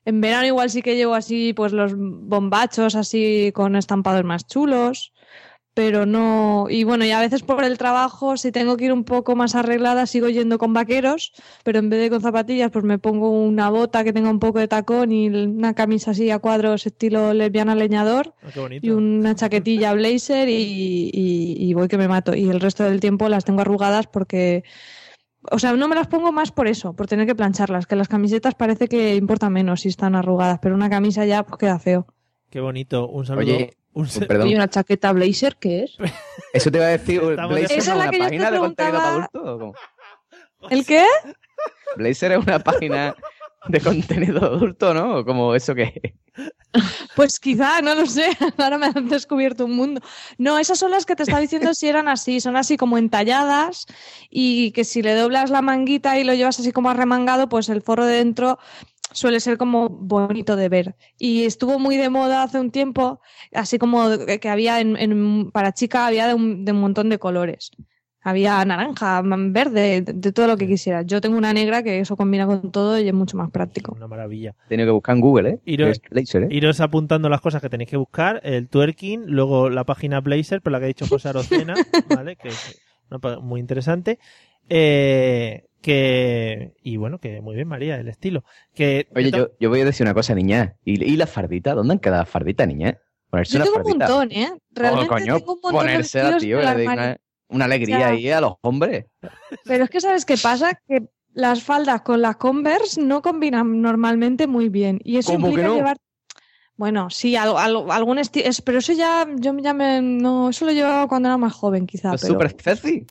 En verano igual sí que llevo así pues los bombachos así con estampados más chulos, pero no... Y bueno, y a veces por el trabajo, si tengo que ir un poco más arreglada, sigo yendo con vaqueros, pero en vez de con zapatillas, pues me pongo una bota que tenga un poco de tacón y una camisa así a cuadros estilo lesbiana leñador Ah, qué bonito. y una chaquetilla blazer y, y- y voy que me mato. Y el resto del tiempo las tengo arrugadas porque... O sea, no me las pongo más por eso, por tener que plancharlas, que las camisetas parece que importa menos si están arrugadas, pero una camisa ya pues, queda feo. Qué bonito. Un saludo. Oye, un perdón. ¿Y una chaqueta blazer qué es? Eso te iba a decir, Blazer es una que página de contenido para adultos. ¿El qué? Blazer es una página de contenido adulto, ¿no? ¿O Como eso que Pues quizá, no lo sé. Ahora me han descubierto un mundo. No, esas son las que te estaba diciendo si eran así. Son así como entalladas y que si le doblas la manguita y lo llevas así como arremangado, pues el forro de dentro suele ser como bonito de ver. Y estuvo muy de moda hace un tiempo, así como que había en, en- para chica había de un, de un montón de colores. Había naranja, verde, de, de todo lo que quisieras. Yo tengo una negra que eso combina con todo y es mucho más práctico. Una maravilla. he tenido que buscar en Google, ¿eh? Iros- Blazer, ¿eh? Iros apuntando las cosas que tenéis que buscar, el twerking, luego la página Blazer, por la que ha dicho José Arocena, ¿vale? Que es muy interesante. Eh, que, y bueno, que muy bien, María, el estilo. Que, Oye, yo, yo voy a decir una cosa, niña. ¿Y, y la fardita? ¿Dónde han quedado las farditas, niña? Ponerse Yo una tengo un fardita. montón, ¿eh? Realmente oh, coño, tengo un montón de vestidos tío, le armario. una, una alegría Ya. ahí a los hombres. Pero es que ¿sabes qué pasa? Que las faldas con las Converse no combinan normalmente muy bien. Y eso ¿Cómo que implica no? llevar... Bueno, sí, al- al- algún estilo... Pero eso ya, yo ya me... No, eso lo llevaba cuando era más joven, quizá. Es Pero... súper sexy.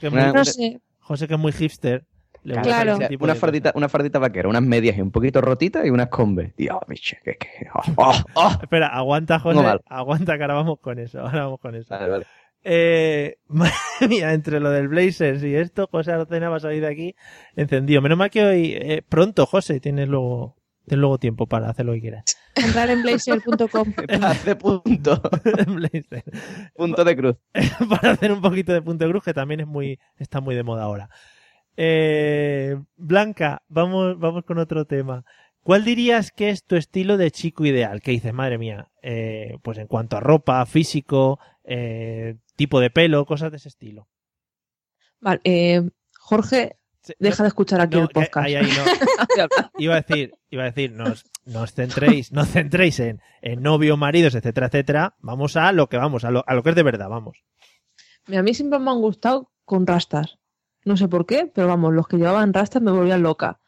Que No sé. José, que es muy hipster. le Claro. ese tipo Una de fardita, una fardita vaquera, unas medias y un poquito rotitas y unas combes. Dios, bicho, que, que... oh, oh, oh. Espera, aguanta, José. No. Aguanta, que ahora vamos con eso. Ahora vamos con eso. Vale, vale. Eh, madre mía, entre lo del Blazers y esto, José Arocena va a salir de aquí encendido. Menos mal que hoy, eh, pronto, José, tienes luego, tienes luego tiempo para hacer lo que quieras. Entrar en blazer.com. Hace punto. Blazer. punto de cruz. para hacer un poquito de punto de cruz, que también es muy, está muy de moda ahora. Eh, Blanca, vamos, vamos con otro tema. ¿Cuál dirías que es tu estilo de chico ideal? Que dices, madre mía, eh, pues en cuanto a ropa, físico, eh, tipo de pelo, cosas de ese estilo. Vale, eh, Jorge, deja de escuchar aquí no, el podcast. ahí, ahí, no. Iba a decir, iba a decir, no os, no os centréis, no os centréis en, en novio, maridos, etcétera, etcétera. Vamos a lo que vamos, a lo, a lo que es de verdad, vamos. Mira, a mí siempre me han gustado con rastas. No sé por qué, pero vamos, los que llevaban rastas me volvían loca.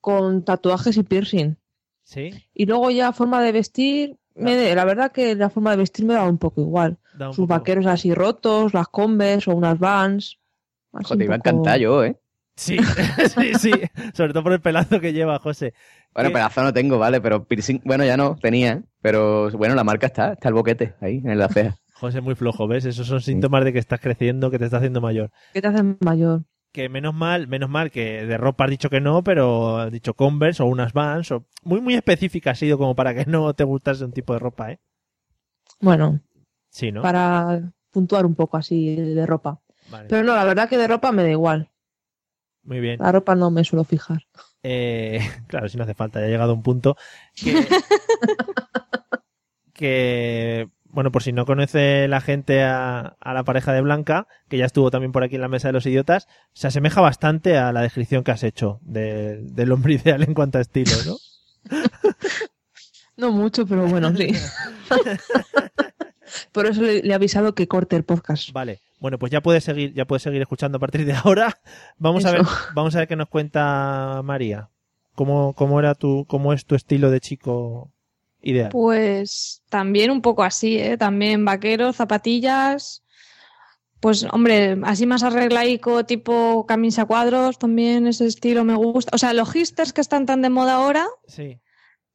Con tatuajes y piercing. ¿Sí? Y luego ya forma de vestir, me de- la verdad que la forma de vestir me daba un poco igual. Un Sus poco- vaqueros así rotos, las combes o unas vans. Así Joder, iba a encantar yo, ¿eh? Sí, sí, sí. Sobre todo por el pelazo que lleva José. Bueno, ¿Qué? pedazo no tengo, ¿vale? Pero piercing, bueno, ya no, tenía. Pero bueno, la marca está, está el boquete ahí, en la ceja. José muy flojo, ¿ves? Esos son síntomas de que estás creciendo, que te estás haciendo mayor. ¿Qué te hacen mayor? Que menos mal, menos mal que de ropa has dicho que no, pero has dicho Converse o unas Vans o muy muy específica ha sido como para que no te gustase un tipo de ropa, ¿eh? Bueno, Sí, ¿no? para puntuar un poco así de ropa. Vale, Pero no, la verdad que de ropa me da igual. muy bien. La ropa no me suelo fijar. Eh, claro, si no hace falta, ya ha llegado un punto que, que, bueno, por si no conoce la gente a, a la pareja de Blanca, que ya estuvo también por aquí en la mesa de los idiotas, se asemeja bastante a la descripción que has hecho de- del hombre ideal en cuanto a estilo, ¿no? No mucho, pero bueno, sí. Por eso le, le he avisado que corte el podcast. Vale, bueno, pues ya puedes seguir, ya puedes seguir escuchando a partir de ahora. Vamos a ver, vamos a ver qué nos cuenta María. ¿Cómo, cómo era tu, cómo es tu estilo de chico ideal? Pues también un poco así, ¿eh? También vaqueros, zapatillas. Pues, hombre, así más arreglaico, tipo camisa cuadros, también ese estilo me gusta. O sea, los hipsters que están tan de moda ahora, Sí.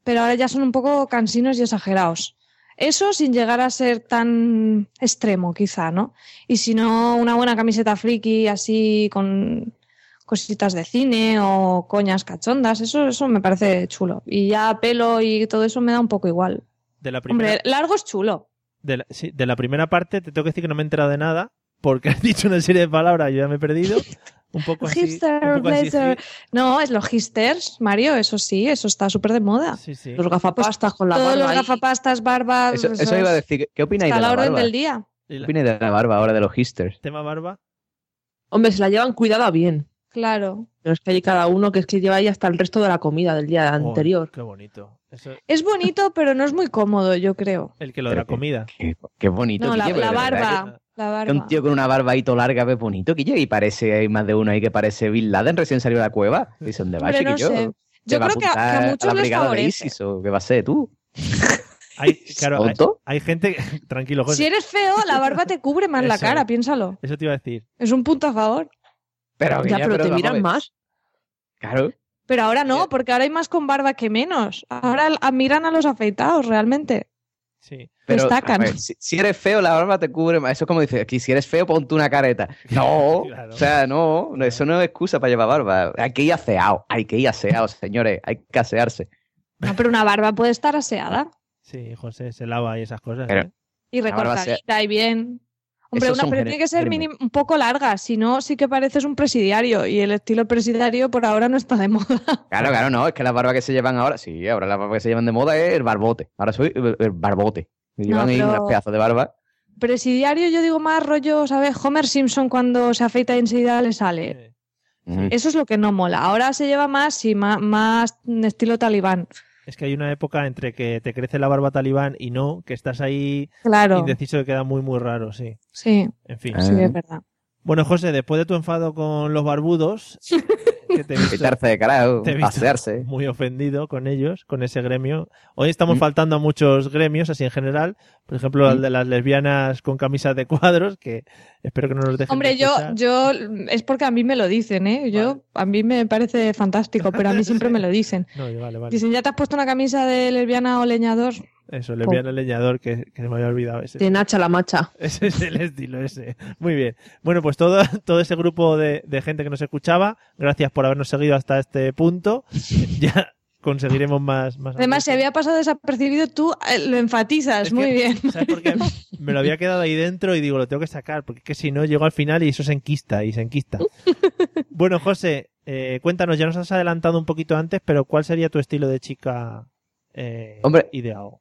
pero ahora ya son un poco cansinos y exagerados. Eso sin llegar a ser tan extremo, quizá, ¿no? Y si no, una buena camiseta friki así con cositas de cine o coñas cachondas, eso, eso me parece chulo. Y ya pelo y todo eso me da un poco igual. De la primera, Hombre, largo es chulo. de la, sí, de la primera parte te tengo que decir que no me he enterado de nada porque has dicho una serie de palabras, yo ya me he perdido. Un poco así. Hipster, un poco así, blazer. No, es los hipsters, Mario, eso sí, eso está súper de moda. Sí, sí. Los gafapastas con la Todos barba los ahí. gafapastas, barbas. Eso, eso iba a decir. ¿Qué- ¿Qué opináis Está de a la la orden barba? del día. ¿Qué opináis de la barba ahora de los hipsters? Tema barba. Hombre, se la llevan cuidada bien. Claro. Pero es que hay cada uno que es que lleva ahí hasta el resto de la comida del día Oh, anterior. qué bonito. Eso- Es bonito, pero no es muy cómodo, yo creo. el que lo de la comida. Qué, qué bonito. No, la, barba. La que- Que un tío con una barba ahí todo larga es bonito, Guille, y parece, hay más de uno ahí que parece Bin Laden recién salió de la cueva. Dice, ¿dónde va, no Yo va creo que a- que a muchos la les brigada de favorece. ISIS o qué va a ser tú? Hay, claro, hay, gente. Tranquilo, José. Si eres feo, la barba te cubre más la cara, piénsalo. Eso te iba a decir. Es un punto a favor. Pero, Ya, pero te miran más. Claro. Pero ahora no, porque ahora hay más con barba que menos. Ahora a- miran a los afeitados, realmente. Sí. Pero, Destacan. ver, si, si eres feo, la barba te cubre más. Eso es como dices, aquí si eres feo, ponte una careta. No, Claro. o sea, no, no, eso no es excusa para llevar barba. Hay que ir aseado, hay que ir aseado, señores, hay que asearse. No, pero una barba puede estar aseada Sí, José, se lava y esas cosas. Pero- ¿eh? y recortadita y bien. Hombre, Esos una, pero tiene que ser un poco larga, si no, sí que pareces un presidiario. Y el estilo presidiario por ahora no está de moda. Claro, claro, no, es que las barbas que se llevan ahora, sí, ahora las barbas que se llevan de moda es el barbote. Ahora soy el, el barbote. Me No, llevan ahí pero- unas pedazos de barba. Presidiario, yo digo más rollo, ¿sabes? Homer Simpson cuando se afeita y enseguida le sale. Eso es lo que no mola. Ahora se lleva más, sí, más, más estilo talibán. Es que hay una época entre que te crece la barba talibán y no, que estás ahí Claro. indeciso que queda muy, muy raro, sí. Sí, En fin. Sí, es verdad. Bueno, José, después de tu enfado con los barbudos, que te he visto, Quitarse de carajo, te he visto pasearse. muy ofendido con ellos, con ese gremio. Hoy estamos Mm. faltando a muchos gremios, así en general. Por ejemplo, el de las lesbianas con camisas de cuadros, que espero que no nos dejen Hombre, de yo, escuchar. yo, es porque a mí me lo dicen, ¿eh? Yo, a mí me parece fantástico, pero a mí siempre me lo dicen. No, yo- vale, vale. Dicen, ¿ya te has puesto una camisa de lesbiana o leñador? Eso, lesbiana leñador, que, que se me había olvidado ese. De Nacha la macha. Ese es el estilo ese. Muy bien. Bueno, pues todo, todo ese grupo de, de gente que nos escuchaba, gracias por habernos seguido hasta este punto. Ya conseguiremos más. más Además, si había pasado desapercibido, tú eh, lo enfatizas Es muy que, bien. ¿Sabes por qué? Me lo había quedado ahí dentro y digo, lo tengo que sacar, porque es que si no, llego al final y eso se enquista y se enquista. bueno, José, eh, cuéntanos, ya nos has adelantado un poquito antes, pero ¿cuál sería tu estilo de chica eh, Hombre, ideal?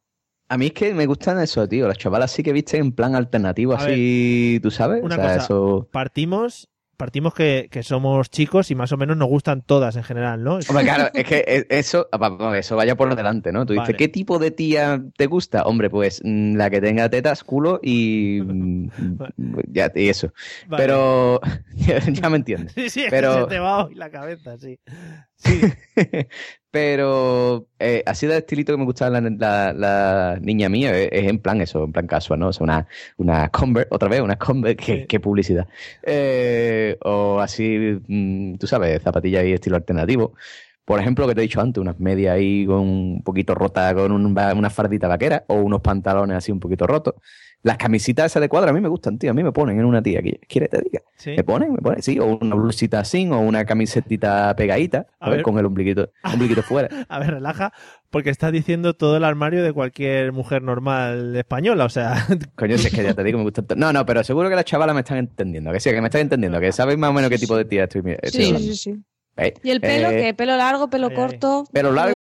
A mí es que me gustan eso, tío. Las chavalas sí que viste en plan alternativo, A así, tú sabes. Una o sea, cosa, eso. partimos, partimos que, que somos chicos y más o menos nos gustan todas en general, ¿no? Hombre, claro, es que e- eso, vamos, eso vaya por delante, ¿no? Tú dices, Vale. ¿qué tipo de tía te gusta? Hombre, pues mm, la que tenga tetas, culo y. ya, y eso. Vale. Pero. ya me entiendes. Sí, sí, es pero... que se te va hoy la cabeza, sí. Pero eh, así de estilito que me gustaba la, la- la niña mía es, es en plan eso, en plan casual, ¿no? O sea, una, una Converse, otra vez, una Converse, qué, qué publicidad. Eh, o así, mm, tú sabes, zapatillas ahí estilo alternativo. Por ejemplo, lo que te he dicho antes, unas medias ahí con un poquito rotas, con un- una fardita vaquera, o unos pantalones así un poquito rotos. Las camisitas esas de cuadra a mí me gustan, tío. A mí me ponen en una tía. ¿Quieres que te diga? Sí. Me ponen, me ponen, sí. O una blusita así, o una camisetita pegadita, A a ver, ver. con el ombliguito, ombliguito fuera. A ver, relaja, porque estás diciendo todo el armario de cualquier mujer normal española, o sea, Coño, si es que ya te digo, me gusta. No, no, pero seguro que las chavalas me están entendiendo. Que sí, que me están entendiendo. Que sabéis más o menos qué tipo de tía estoy, estoy Sí, hablando. sí, sí. ¿Y el pelo Eh, qué? ¿Pelo largo, pelo corto? Pelo largo.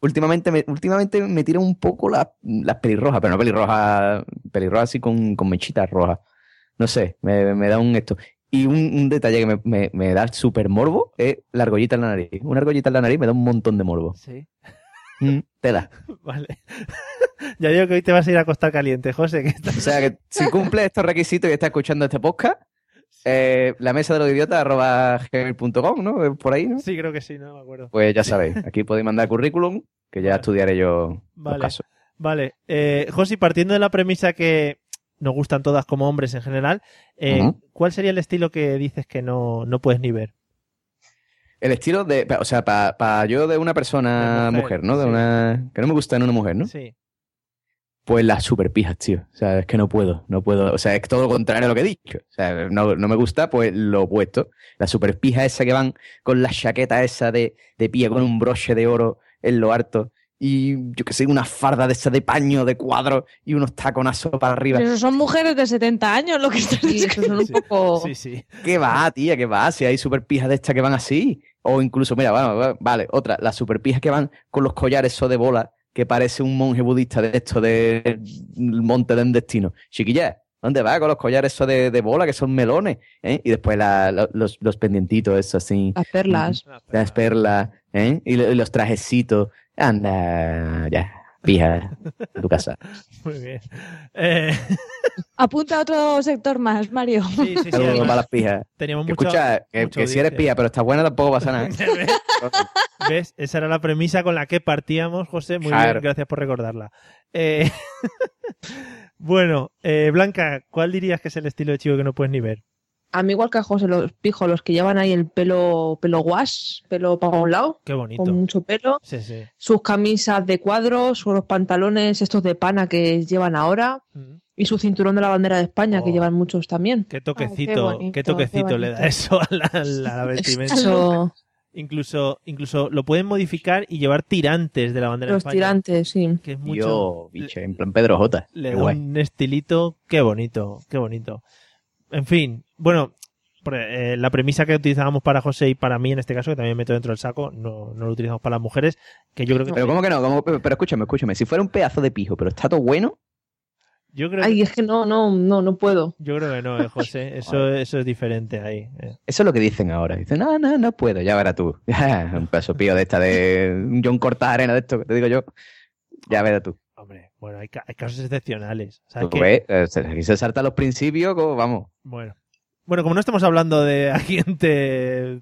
últimamente, me, últimamente me tiran un poco las las pelirrojas, pero no pelirrojas, pelirrojas así con, con mechitas rojas. No sé, me, me da un esto. Y un, un detalle que me, me, me da súper morbo es la argollita en la nariz. Una argollita en la nariz me da un montón de morbo. Sí. Mm, tela. Vale. ya digo que hoy te vas a ir a acostar caliente, José. Que estás- O sea que si cumple estos requisitos y está escuchando este podcast, eh, la mesa de los idiotas arroba gmail.com, ¿no? Eh, Por ahí, ¿no? Sí, creo que sí, no me acuerdo. Pues ya sabéis, aquí podéis mandar currículum, que ya estudiaré yo los Vale. casos. Vale. Eh, José, partiendo de la premisa que nos gustan todas como hombres en general, eh. ¿cuál sería el estilo que dices que no, no puedes ni ver? El estilo de, o sea, para yo de una persona De mujer, mujer, ¿no? De sí. una que no me gusta en una mujer, ¿no? Sí. Pues las super pijas, tío. O sea, es que no puedo, no puedo. O sea, es todo lo contrario a lo que he dicho. O sea, no, no me gusta, pues lo opuesto. La super pija esa que van con la chaqueta esa de, de pie con un broche de oro en lo harto. Y yo que sé, una farda de esa de paño, de cuadro y unos taconazos para arriba. Pero son mujeres de 70 años lo que estás diciendo. un poco... Sí, sí. ¿Qué va, tía? ¿Qué va? Si hay super pijas de estas que van así. O incluso, mira, bueno, va- vale, otra, las super pijas que van con los collares esos de bola, que parece un monje budista de esto del monte del destino. Chiquilla, ¿dónde va con los collares esos de, de bola, que son melones? ¿eh? Y después la- la- los, los pendientitos, esos así. Las perlas. Las perlas, ¿eh? Y los trajecitos. Anda, ya, pija, en tu casa. Muy bien. Eh, Apunta a otro sector más, Mario. sí, sí, sí. Saludos además, para las pijas. teníamos Que mucho- escucha, que, mucha que si eres pija, pero está buena, tampoco pasa nada. ¿Ves? Esa era la premisa con la que partíamos, José. Muy Claro. bien, gracias por recordarla. Eh, bueno, eh, Blanca, ¿cuál dirías que es el estilo de chico que no puedes ni ver? A mí igual que a José, los pijos, los que llevan ahí el pelo, pelo wash, pelo para un lado, Qué bonito. con mucho pelo, Sí, sí. sus camisas de cuadros, los pantalones estos de pana que llevan ahora, y su cinturón de la bandera de España, que Oh. llevan muchos también. Qué toquecito, qué bonito, qué toquecito qué le da eso a la, a la vestimenta. Eso, Incluso, incluso lo pueden modificar y llevar tirantes de la bandera los de España. tirantes, sí. Que es mucho. Yo, bicho, en plan Pedro J. Le Qué da guay. un estilito, qué bonito, qué bonito. En fin, bueno, eh, la premisa que utilizábamos para José y para mí en este caso, que también meto dentro del saco, no, no lo utilizamos para las mujeres, que yo creo que... Pero ¿cómo que no? ¿Cómo- pero escúchame, escúchame. Si fuera un pedazo de pijo, pero está todo bueno, Yo creo, Ay, es que no, no, no, no puedo. yo creo que no, eh, José. Eso, eso es diferente ahí. eh. eso es lo que dicen ahora. Dicen, no, no, no puedo, ya verás tú. un pedazo pío de esta, de un John Corta arena de esto que te digo yo. Ya verás tú. Hombre, bueno, hay, ca- hay casos excepcionales. O sea, Tú que- ves, eh, se- aquí se saltan los principios, como vamos. Bueno. Bueno, como no estamos hablando de agente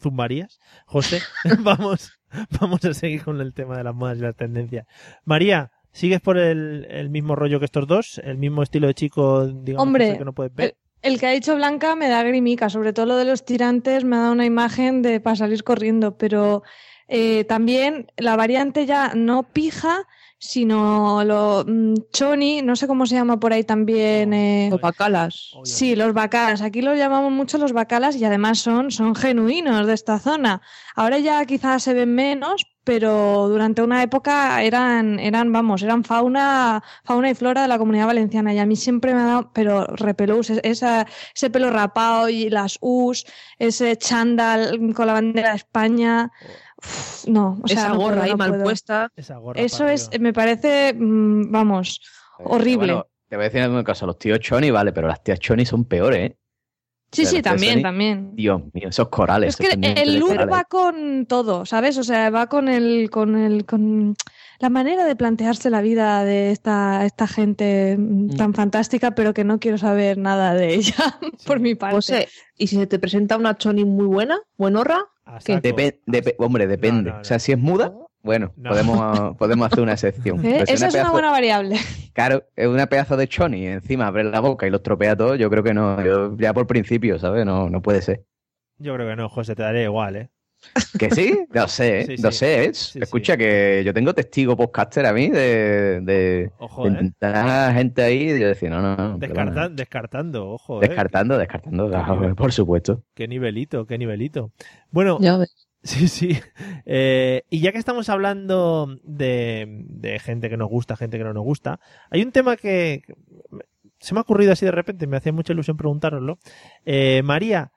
zumbarías, José, vamos, vamos a seguir con el tema de las modas y las tendencias. María, ¿sigues por el, el mismo rollo que estos dos? ¿El mismo estilo de chico, digamos, Hombre, que no puedes ver? El que ha dicho Blanca me da grimica, sobre todo lo de los tirantes me da una imagen de para salir corriendo, pero eh, también la variante ya no pija, sino lo mm, choni, no sé cómo se llama por ahí también. eh, Los bacalas. Sí, los bacalas. Aquí los llamamos mucho los bacalas y además son, son genuinos de esta zona. Ahora ya quizás se ven menos, pero durante una época eran, eran, vamos, eran fauna, fauna y flora de la comunidad valenciana. Y a mí siempre me ha dado, pero repelús, es- esa, ese pelo rapado y las U's, ese chándal con la bandera de España. No, o sea, Esa no gorra puedo, ahí no mal puedo. puesta. Esa gorra Eso es, arriba. me parece, mm, vamos, horrible. Bueno, te voy a decir una cosa. Los tíos choni, vale, pero las tías choni son peores, ¿eh? sí, sí, también, también. Dios mío, esos corales. Es que el look corales. va con todo, ¿sabes? O sea, va con el, con el, con la manera de plantearse la vida de esta, esta gente mm, tan fantástica, pero que no quiero saber nada de ella, por mi parte. José, ¿y si se te presenta una choni muy buena, buenorra? A ¿Qué? saco. Depe- depe- hombre, depende. no, no. O sea, si es muda, bueno, No. podemos, podemos hacer una excepción. ¿Eh? Si Esa es una buena variable. Claro, es una pedazo de choni, encima abre la boca y los tropea todos, yo creo que no, yo, ya por principio, ¿sabes? No, no puede ser. Yo creo que no, José, te daría igual, ¿eh? ¿Que sí? No sé, ¿eh? Sí, no sí. sé. ¿eh? Escucha que yo tengo testigo podcaster a mí de, de, Ojo, de ¿eh? intentar gente ahí y yo decía, no, no, no. Descarta- descartando, ojo, ¿eh? Descartando, descartando, por supuesto. Qué nivelito, qué nivelito. Bueno, Ya ves. sí, sí. Eh, y ya que estamos hablando de, de gente que nos gusta, gente que no nos gusta, hay un tema que se me ha ocurrido así de repente, me hacía mucha ilusión preguntároslo. Eh, María,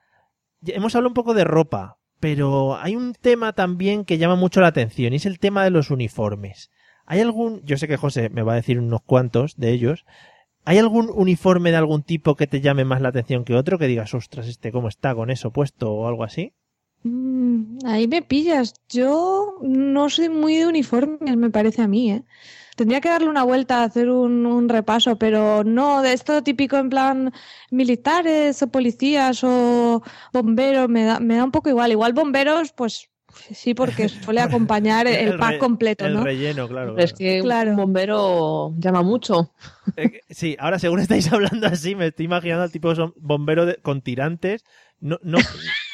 hemos hablado un poco de ropa, pero hay un tema también que llama mucho la atención y es el tema de los uniformes. ¿Hay algún, yo sé que José me va a decir unos cuantos de ellos, ¿hay algún uniforme de algún tipo que te llame más la atención que otro? Que digas, ostras, este cómo está con eso puesto o algo así. Mm, ahí me pillas. Yo no soy muy de uniformes, me parece a mí, ¿eh? Tendría que darle una vuelta a hacer un, un repaso, pero no de esto típico en plan militares o policías o bomberos, me da, me da un poco igual. Igual bomberos, pues sí, porque suele acompañar el, pack completo, el ¿no? relleno, claro. Es que un bombero llama mucho. Sí, ahora según estáis hablando así, me estoy imaginando al tipo de bombero de- con tirantes. No, no,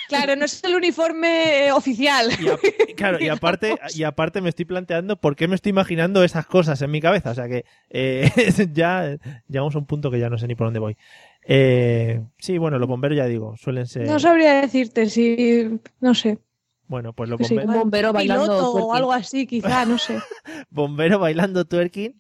Claro, no es el uniforme eh, oficial. claro, y aparte, y aparte me estoy planteando por qué me estoy imaginando esas cosas en mi cabeza. O sea que eh, ya llegamos a un punto que ya no sé ni por dónde voy. Eh, sí, bueno, los bomberos ya digo, suelen ser. No sabría decirte si, no sé. Bueno, pues los Sí, bomberos. un bombero bailando piloto o algo así, quizá, no sé. bombero bailando twerking.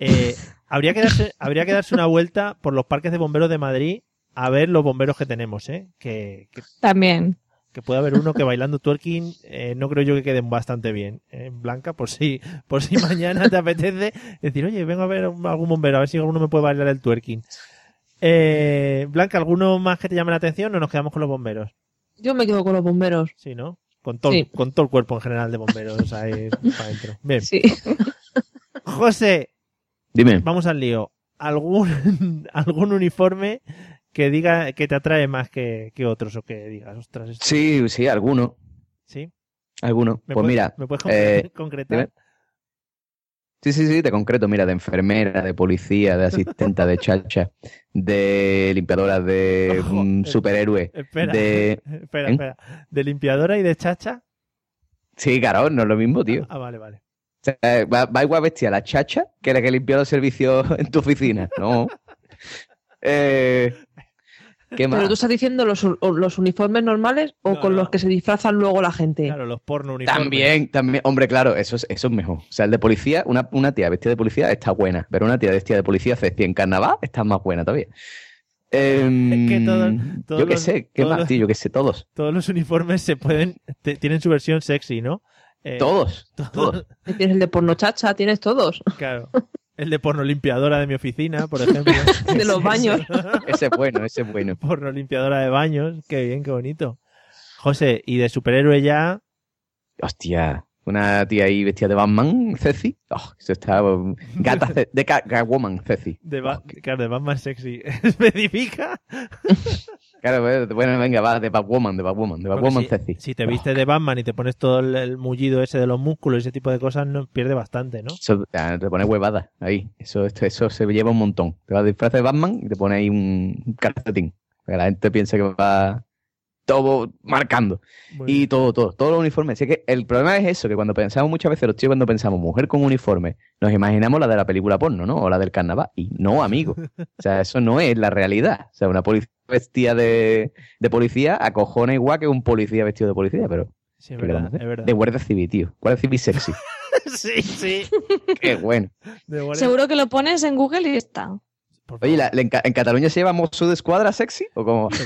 Eh, habría, que darse, habría que darse una vuelta por los parques de bomberos de Madrid a ver los bomberos que tenemos, ¿eh? Que, que, También. que puede haber uno que bailando twerking eh, no creo yo que queden bastante bien. ¿eh? Blanca, por si, por si mañana te apetece decir, oye, vengo a ver algún bombero, a ver si alguno me puede bailar el twerking. Eh, Blanca, ¿alguno más que te llame la atención o nos quedamos con los bomberos? Yo me quedo con los bomberos. Sí, ¿no? Con todo, Sí. con todo el cuerpo en general de bomberos ahí para adentro. Bien. Sí. José, Dime. vamos al lío. ¿Algún, algún uniforme que diga que te atrae más que, que otros o que digas, ostras, esto- Sí, sí, alguno. ¿Sí? Alguno. ¿Me Pues puedes- mira. ¿Me puedes eh, concre- concretar? dime. Sí, sí, sí, de concreto, mira, de enfermera, de policía, de asistenta, de chacha, de limpiadora, de Ojo, mm, eh, superhéroe, Espera, de... espera, ¿Eh? espera. ¿De limpiadora y de chacha? Sí, claro, no es lo mismo, tío. Ah, vale, vale. O sea, eh, va, va igual vestir a la chacha que la que limpia los servicios en tu oficina. No. Eh, ¿Qué más? Pero tú estás diciendo los, los uniformes normales o con los que se disfrazan luego la gente. Claro, los porno uniformes. También, también, hombre, claro, eso es, eso es mejor. O sea, el de policía, una, una tía vestida de policía está buena, pero una tía vestida de policía vestida en carnaval está más buena todavía. Em, que todo- todos yo qué sé, ¿qué más, los- tío? Yo qué sé, todos. Todos los uniformes se pueden, te- tienen su versión sexy, ¿no? Eh, Todos, todos. Tienes el de porno chacha, tienes todos. Claro. El de porno limpiadora de mi oficina, por ejemplo. De los baños. Ese es bueno, ese es bueno. porno limpiadora de baños. Qué bien, qué bonito. José, y de superhéroe ya. Hostia, una tía ahí vestida de Batman, Ceci. Oh, eso está. um, Gata, Ce- de Ca- Catwoman, Ceci. De Ba- claro, de Batman sexy. ¿Especifica? Claro, bueno, venga, va, de Batwoman, de Batwoman, de Batwoman, si, Ceci. si te vistes de Batman y te pones todo el, el mullido ese de los músculos y ese tipo de cosas, no pierde bastante, ¿no? Eso, ah, te pone huevada ahí. Eso, esto- eso se lleva un montón. Te vas a disfraz de Batman y te pone ahí un calcetín. La gente piensa que va todo marcando. y todo, todo, todos los uniformes. Así que el problema es eso, que cuando pensamos muchas veces, los chicos cuando pensamos mujer con uniforme, nos imaginamos la de la película porno, ¿no? O la del carnaval. Y no, amigo. O sea, eso no es la realidad. O sea, una policía vestida de, de policía acojona igual que un policía vestido de policía, pero... Sí, es ¿qué le verdad, es verdad. De guardia civil, tío. Guardia civil sexy. sí, sí. Qué bueno. Seguro que lo pones en Google y está. Oye, ¿la- la- en, en Cataluña se llama mozo de escuadra sexy? ¿O cómo?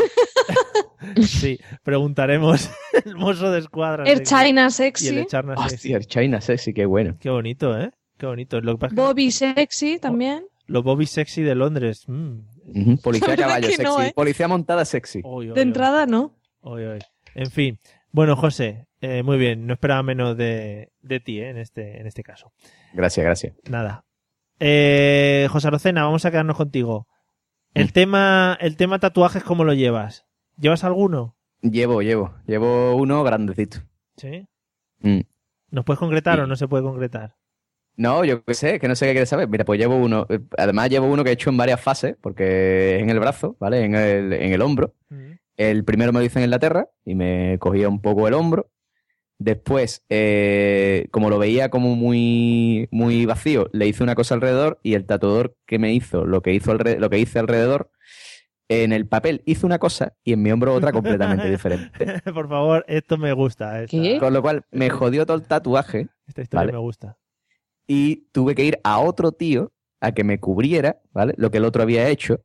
Sí, preguntaremos el mozo de escuadra. Air sexy. China Y el sexy. Charna sexy. Hostia, el China sexy, qué bueno. Qué bonito, ¿eh? Qué bonito. Lo que pasa es que Bobby sexy también. los Bobby sexy de Londres. mm. Policía caballo sexy. no, ¿eh? Policía montada sexy. Oy, oy, De oy. entrada no. Oy, oy. En fin. Bueno, José, eh, muy bien. No esperaba menos de, de ti, ¿eh? En este, en este caso. Gracias, gracias. Nada. Eh, José Arocena, vamos a quedarnos contigo. El Mm. tema, el tema tatuajes, ¿cómo lo llevas? ¿Llevas alguno? Llevo, llevo. Llevo uno grandecito. Sí. Mm. ¿Nos puedes concretar o no se puede concretar? No, yo qué sé, que no sé qué quieres saber. Mira, pues llevo uno. eh, Además, llevo uno que he hecho en varias fases, porque es en el brazo, ¿vale? En el, en el hombro. El primero me lo hice en Inglaterra y me cogía un poco el hombro. Después, eh, como lo veía como muy, muy vacío, le hice una cosa alrededor y el tatuador que me hizo lo que, hizo lo que hice alrededor, en el papel hizo una cosa y en mi hombro otra completamente diferente. Por favor, esto me gusta. Esta, Con lo cual me jodió todo el tatuaje. esta historia ¿vale? me gusta. Y tuve que ir a otro tío a que me cubriera, ¿vale? Lo que el otro había hecho,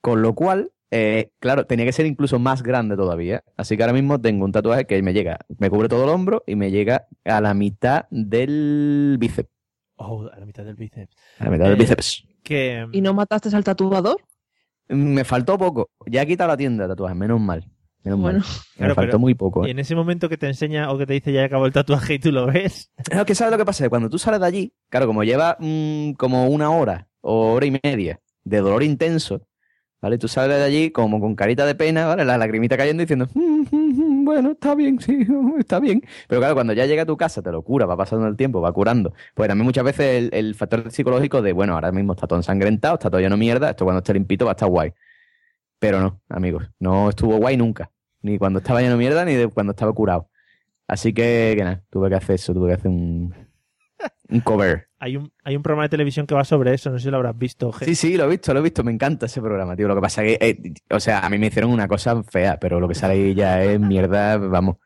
con lo cual, eh, claro, tenía que ser incluso más grande todavía. Así que ahora mismo tengo un tatuaje que me llega, me cubre todo el hombro y me llega a la mitad del bíceps. Oh, a la mitad del bíceps. A la mitad del Eh, bíceps. Que, ¿Y no mataste al tatuador? Me faltó poco. Ya he quitado la tienda de tatuajes, menos mal. Menos Bueno. mal. Me Claro, faltó pero- muy poco. Y ¿eh? en ese momento que te enseña o que te dice ya acabó el tatuaje y tú lo ves. No, que sabes lo que pasa, cuando tú sales de allí, claro, como lleva mm, como una hora o hora y media de dolor intenso, ¿vale? Tú sales de allí como con carita de pena, ¿vale? La lagrimita cayendo diciendo, "Mm, mm, mm, bueno, está bien, sí, está bien. Pero claro, cuando ya llega a tu casa, te lo cura, va pasando el tiempo, va curando. Pues también muchas veces el, el factor psicológico de, bueno, ahora mismo está todo ensangrentado, está todo lleno de mierda, esto cuando esté limpito va a estar guay. Pero no, amigos, no estuvo guay nunca. Ni cuando estaba lleno de mierda, ni de cuando estaba curado. Así que, que nada, tuve que hacer eso, tuve que hacer un, un cover. Hay un, hay un programa de televisión que va sobre eso, no sé si lo habrás visto. Ge- Sí, sí, lo he visto, lo he visto. Me encanta ese programa, tío. Lo que pasa es que, eh, o sea, a mí me hicieron una cosa fea, pero lo que sale ahí ya es mierda, vamos.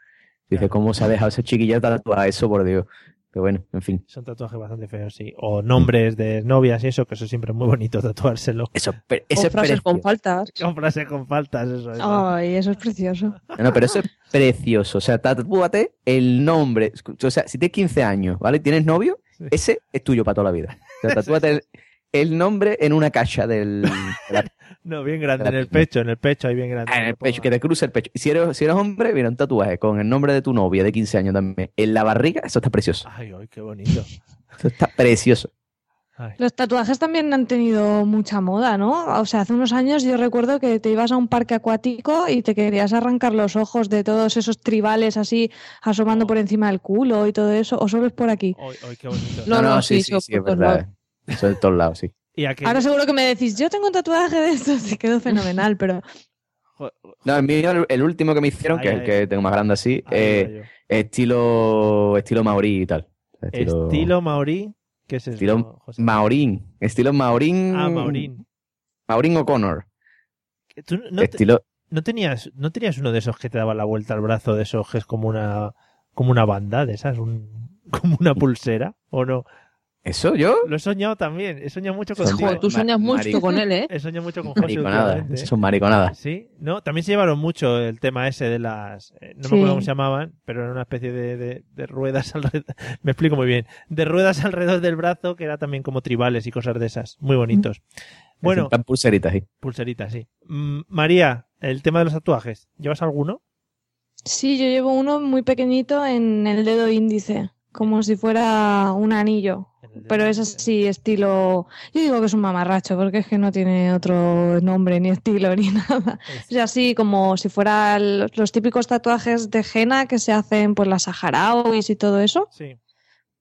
Dice, ¿cómo se ha dejado ese chiquillo tatuar eso, por Dios? Pero bueno, en fin. Son tatuajes bastante feos, sí. O nombres de novias y eso, que eso siempre es muy bonito tatuárselo. Eso, pero O frases con faltas. Con frases con faltas, eso. eso. Ay, eso es precioso. No, pero eso es precioso. O sea, tatúate el nombre. O sea, si tienes 15 años, ¿vale? ¿Tienes novio? Ese es tuyo para toda la vida. O sea, tatúate el, el nombre en una caja del... de la- No, bien grande, de en el pecho, en el pecho, ahí bien grande. Ah, en el pecho, que te cruce el pecho. Y si eres, si eres hombre, mira, un tatuaje con el nombre de tu novia de 15 años también. En la barriga, eso está precioso. Ay, ay, qué bonito. Eso está precioso. Los tatuajes también han tenido mucha moda, ¿no? O sea, hace unos años yo recuerdo que te ibas a un parque acuático y te querías arrancar los ojos de todos esos tribales así asomando por encima del culo y todo eso, o solo es por aquí. Ay, ay, qué bonito. No, no, sí, sí, sí, es verdad. Eso de todos lados, sí. Y Ahora seguro que me decís, yo tengo un tatuaje de esto, te quedó fenomenal, pero No, el mío, el, el último que me hicieron, Ay, que es el que tengo más grande así, Ay, eh, estilo, estilo maorí y tal. Estilo, Estilo maorí, ¿qué es eso? estilo maorín. Estilo maorín. Ah, maorín. Maorín O'Connor. ¿Tú no, te- Estilo. no tenías, no tenías uno de esos que te daba la vuelta al brazo de esos que es como una, como una banda de esas, un, como una pulsera, ¿o no? ¿Eso yo? Lo he soñado también, he soñado mucho contigo. Joder, tú sueñas mucho con él, ¿eh? He soñado mucho con José ¿eh? son mariconadas. Sí, no, también se llevaron mucho el tema ese de las, eh, no Sí. me acuerdo cómo se llamaban, pero era una especie de, de- de ruedas alrededor, me explico muy bien, de ruedas alrededor del brazo que era también como tribales y cosas de esas, muy bonitos. Bueno, En plan pulseritas, sí. pulseritas, sí. Mm, María, el tema de los tatuajes, ¿llevas alguno? sí, yo llevo uno muy pequeñito en el dedo índice, como si fuera un anillo. Pero es así, estilo. Yo digo que es un mamarracho, porque es que no tiene otro nombre, ni estilo, ni nada. Es así como si fueran los, típicos tatuajes de henna que se hacen por las saharauis y todo eso. Sí.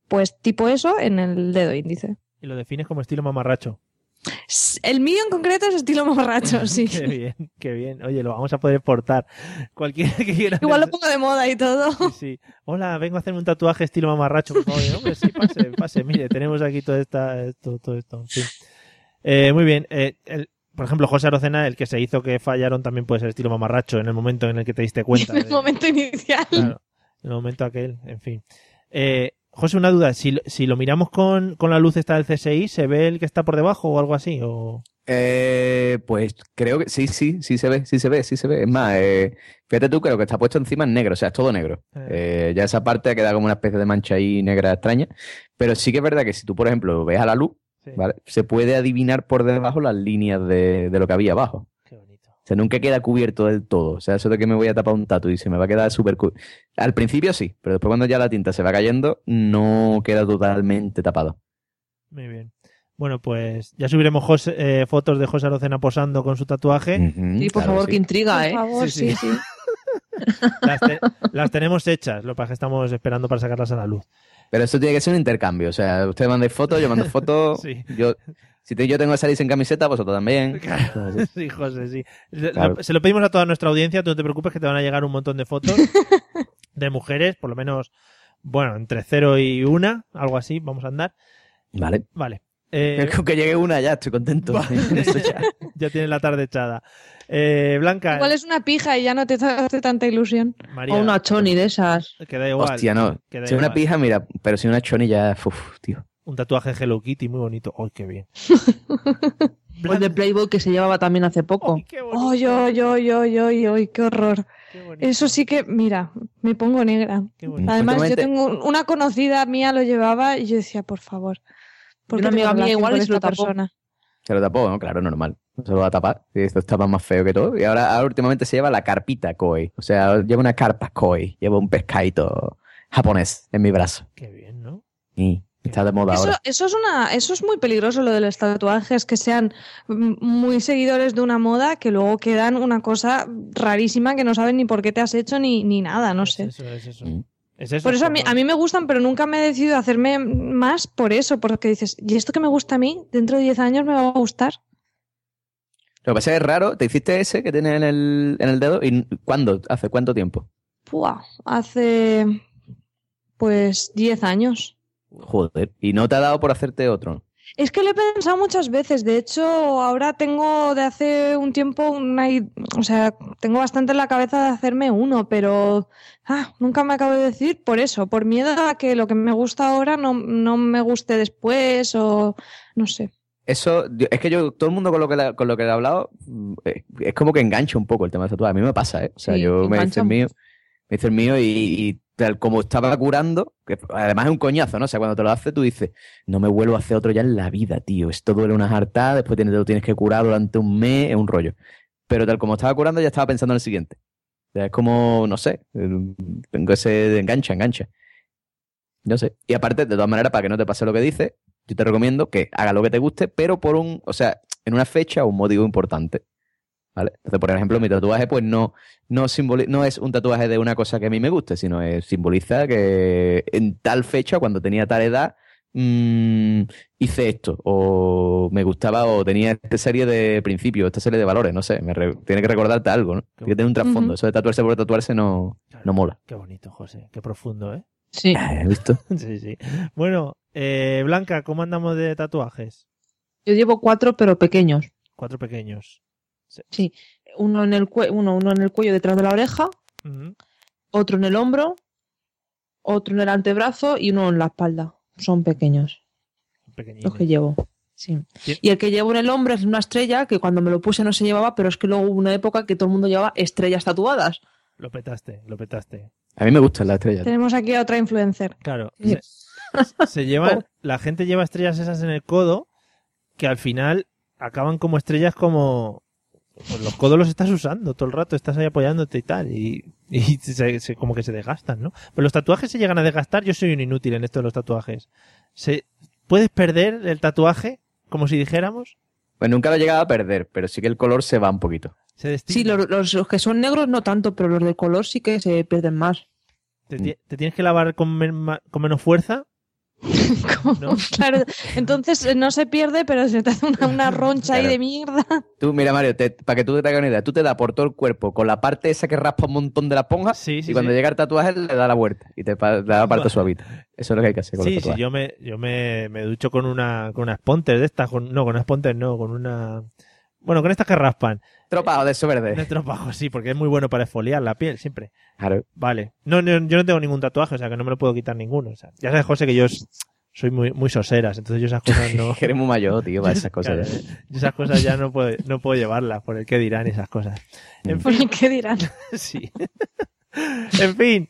Pues tipo eso en el dedo índice. Y lo defines como estilo mamarracho. El mío en concreto es estilo mamarracho, sí. Qué bien, qué bien. Oye, lo vamos a poder portar. Cualquiera que quiera. Igual lo pongo de moda y todo. Sí, sí. Hola, vengo a hacerme un tatuaje estilo mamarracho. Por favor. Hombre, sí, pase, pase. Mire, tenemos aquí todo, esta, esto, todo esto. Eh, muy bien. Eh, el- por ejemplo, José Arocena, el que se hizo que fallaron, también puede ser estilo mamarracho en el momento en el que te diste cuenta. En el de- momento inicial. Claro, en el momento aquel, en fin. Eh, José, una duda. Si, lo- si lo miramos con, con la luz esta del CSI, ¿se ve el que está por debajo o algo así? O... Eh, pues creo que sí, sí, sí se ve, sí se ve, sí se ve. Es más, eh, fíjate tú que lo que está puesto encima es negro, o sea, es todo negro. Eh, ya esa parte queda como una especie de mancha ahí negra extraña. Pero sí que es verdad que si tú, por ejemplo, ves a la luz, ¿vale? se puede adivinar por debajo las líneas de, de lo que había abajo. O sea, nunca queda cubierto del todo. O sea, eso de que me voy a tapar un tatu y se me va a quedar súper... Al principio sí, pero después cuando ya la tinta se va cayendo, no queda totalmente tapado. Muy bien. Bueno, pues ya subiremos José- eh, fotos de José Arocena posando con su tatuaje. Sí, por favor, que intriga, ¿eh? Por favor, Sí, sí, sí. sí. las, te- las tenemos hechas, lo que pasa es que estamos esperando para sacarlas a la luz. Pero eso tiene que ser un intercambio. O sea, ustedes mandáis fotos, yo mando fotos. Sí. yo, si te- yo tengo que salir sin camiseta, vosotros también. Sí, José, sí. Se, Claro. lo- se lo pedimos a toda nuestra audiencia, tú no te preocupes que te van a llegar un montón de fotos de mujeres, por lo menos, bueno, entre cero y una, algo así, vamos a andar. Vale. Vale. Eh, Con que llegue una ya, estoy contento. Ya. ya tienes la tarde echada. Eh, Blanca, Igual es una pija y ya no te hace tanta ilusión. María, O una choni de esas. que da igual. Hostia, no. Si es una pija, mira, pero si una choni ya. Uf, tío. Un tatuaje Hello Kitty muy bonito. ¡Ay, qué bien! O el de Playboy que se llevaba también hace poco. ¡Ay, ay, ay, ay, ay, ay! ¡Qué horror! Eso sí que, mira, me pongo negra. Además, yo tengo una conocida mía lo llevaba y yo decía, por favor. ¿por Una qué amiga mía igual esta tapó. persona? Se lo tapó, ¿no? Claro, normal. Se lo va a tapar. Y esto estaba más feo que todo. Y ahora, ahora últimamente se lleva la carpita koi. O sea, lleva una carpa koi. Lleva un pescadito japonés en mi brazo. Qué bien, ¿no? Y está de moda Eso, ahora. eso es una, eso es muy peligroso lo de los tatuajes, que sean muy seguidores de una moda que luego quedan una cosa rarísima que no saben ni por qué te has hecho ni, ni nada, no sé. Eso es eso. Mm. Es eso, Por eso a mí, a mí me gustan, pero nunca me he decidido a hacerme más por eso, porque dices, ¿y esto que me gusta a mí? Dentro de 10 años me va a gustar. Lo que pasa es que es raro. ¿Te hiciste ese que tienes en el, en el dedo? ¿Y cuándo? ¿Hace cuánto tiempo? Puah, hace pues 10 años. Joder. ¿Y no te ha dado por hacerte otro? Es que lo he pensado muchas veces. De hecho, ahora tengo de hace un tiempo una, o sea, tengo bastante en la cabeza de hacerme uno, pero ah, nunca me acabo de decir por eso, por miedo a que lo que me gusta ahora no, no me guste después o no sé. Eso, es que yo, todo el mundo con lo que, con lo que he hablado, mm, eh, es como que engancha un poco el tema de tatuaje. A mí me pasa, ¿eh? O sea, Sí, yo me hice el mío, me hice el mío y, y tal como estaba curando, que además es un coñazo, ¿no? O sea, cuando te lo haces tú dices, no me vuelvo a hacer otro ya en la vida, tío. Esto duele una hartada, después te lo tienes que curar durante un mes, es un rollo. Pero tal como estaba curando, ya estaba pensando en el siguiente. O sea, es como, no sé, tengo ese de engancha, engancha. No sé. Y aparte, de todas maneras, para que no te pase lo que dices, yo te recomiendo que haga lo que te guste, pero por un, o sea, en una fecha o un motivo importante. ¿Vale? Entonces, por ejemplo, mi tatuaje, pues no, no, no es un tatuaje de una cosa que a mí me guste, sino es, simboliza que en tal fecha, cuando tenía tal edad, mm, hice esto, o me gustaba, o tenía esta serie de principios, esta serie de valores, no sé, me re- tiene que recordarte algo, ¿no? Tiene que tener un trasfondo. Eso de tatuarse por tatuarse no, no mola. Qué bonito, José. Qué profundo, ¿eh? Sí. ¿Has visto? sí, sí. Bueno, eh, Blanca, ¿cómo andamos de tatuajes? Yo llevo cuatro, pero pequeños. Cuatro pequeños. Sí. Uno en el cue- uno, uno en el cuello detrás de la oreja, otro en el hombro, otro en el antebrazo y uno en la espalda. Son pequeños Pequeñines. los que llevo. Sí. Y el que llevo en el hombro es una estrella que cuando me lo puse no se llevaba, pero es que luego hubo una época que todo el mundo llevaba estrellas tatuadas. Lo petaste, lo petaste. A mí me gustan las estrellas. Tenemos aquí a otra influencer. Claro. Sí. Se, se llevan, la gente lleva estrellas esas en el codo que al final acaban como estrellas como... Pues los codos los estás usando todo el rato, estás ahí apoyándote y tal, y, y se- se- como que se desgastan, ¿no? Pero los tatuajes se llegan a desgastar, yo soy un inútil en esto de los tatuajes. Se, ¿Puedes perder el tatuaje? Como si dijéramos. Pues nunca lo he llegado a perder, pero sí que el color se va un poquito. Se. Sí, los, los- los que son negros no tanto, pero los de color sí que se pierden más. Te, te tienes que lavar con, men- con menos fuerza. ¿no? Claro, entonces eh, no se pierde, pero se te hace una, una roncha ahí de mierda. Tú, mira, Mario, te- para que tú te hagas una idea, tú te das por todo el cuerpo con la parte esa que raspa un montón de la esponja Sí, sí, y cuando sí. llega el tatuaje le da la vuelta y te da la parte suavita. Eso es lo que hay que hacer con Sí, los sí, yo me, yo me, me ducho con una, con unas pontes de estas, con, no, con unas pontes no, con una, bueno, con estas que raspan. Tropajo de eso De verde. tropajo, sí, porque es muy bueno para esfoliar la piel, siempre. Claro. Vale. No, no, yo no tengo ningún tatuaje, o sea que no me lo puedo quitar ninguno. O sea, ya sabes, José, que yo soy muy, muy soseras, entonces yo esas cosas no. Que eres muy mayor, tío, para esas cosas. Claro, ya. yo esas cosas ya no puedo, no puedo llevarlas por el que dirán esas cosas. En Mm. fin, ¿Qué dirán? sí. en fin,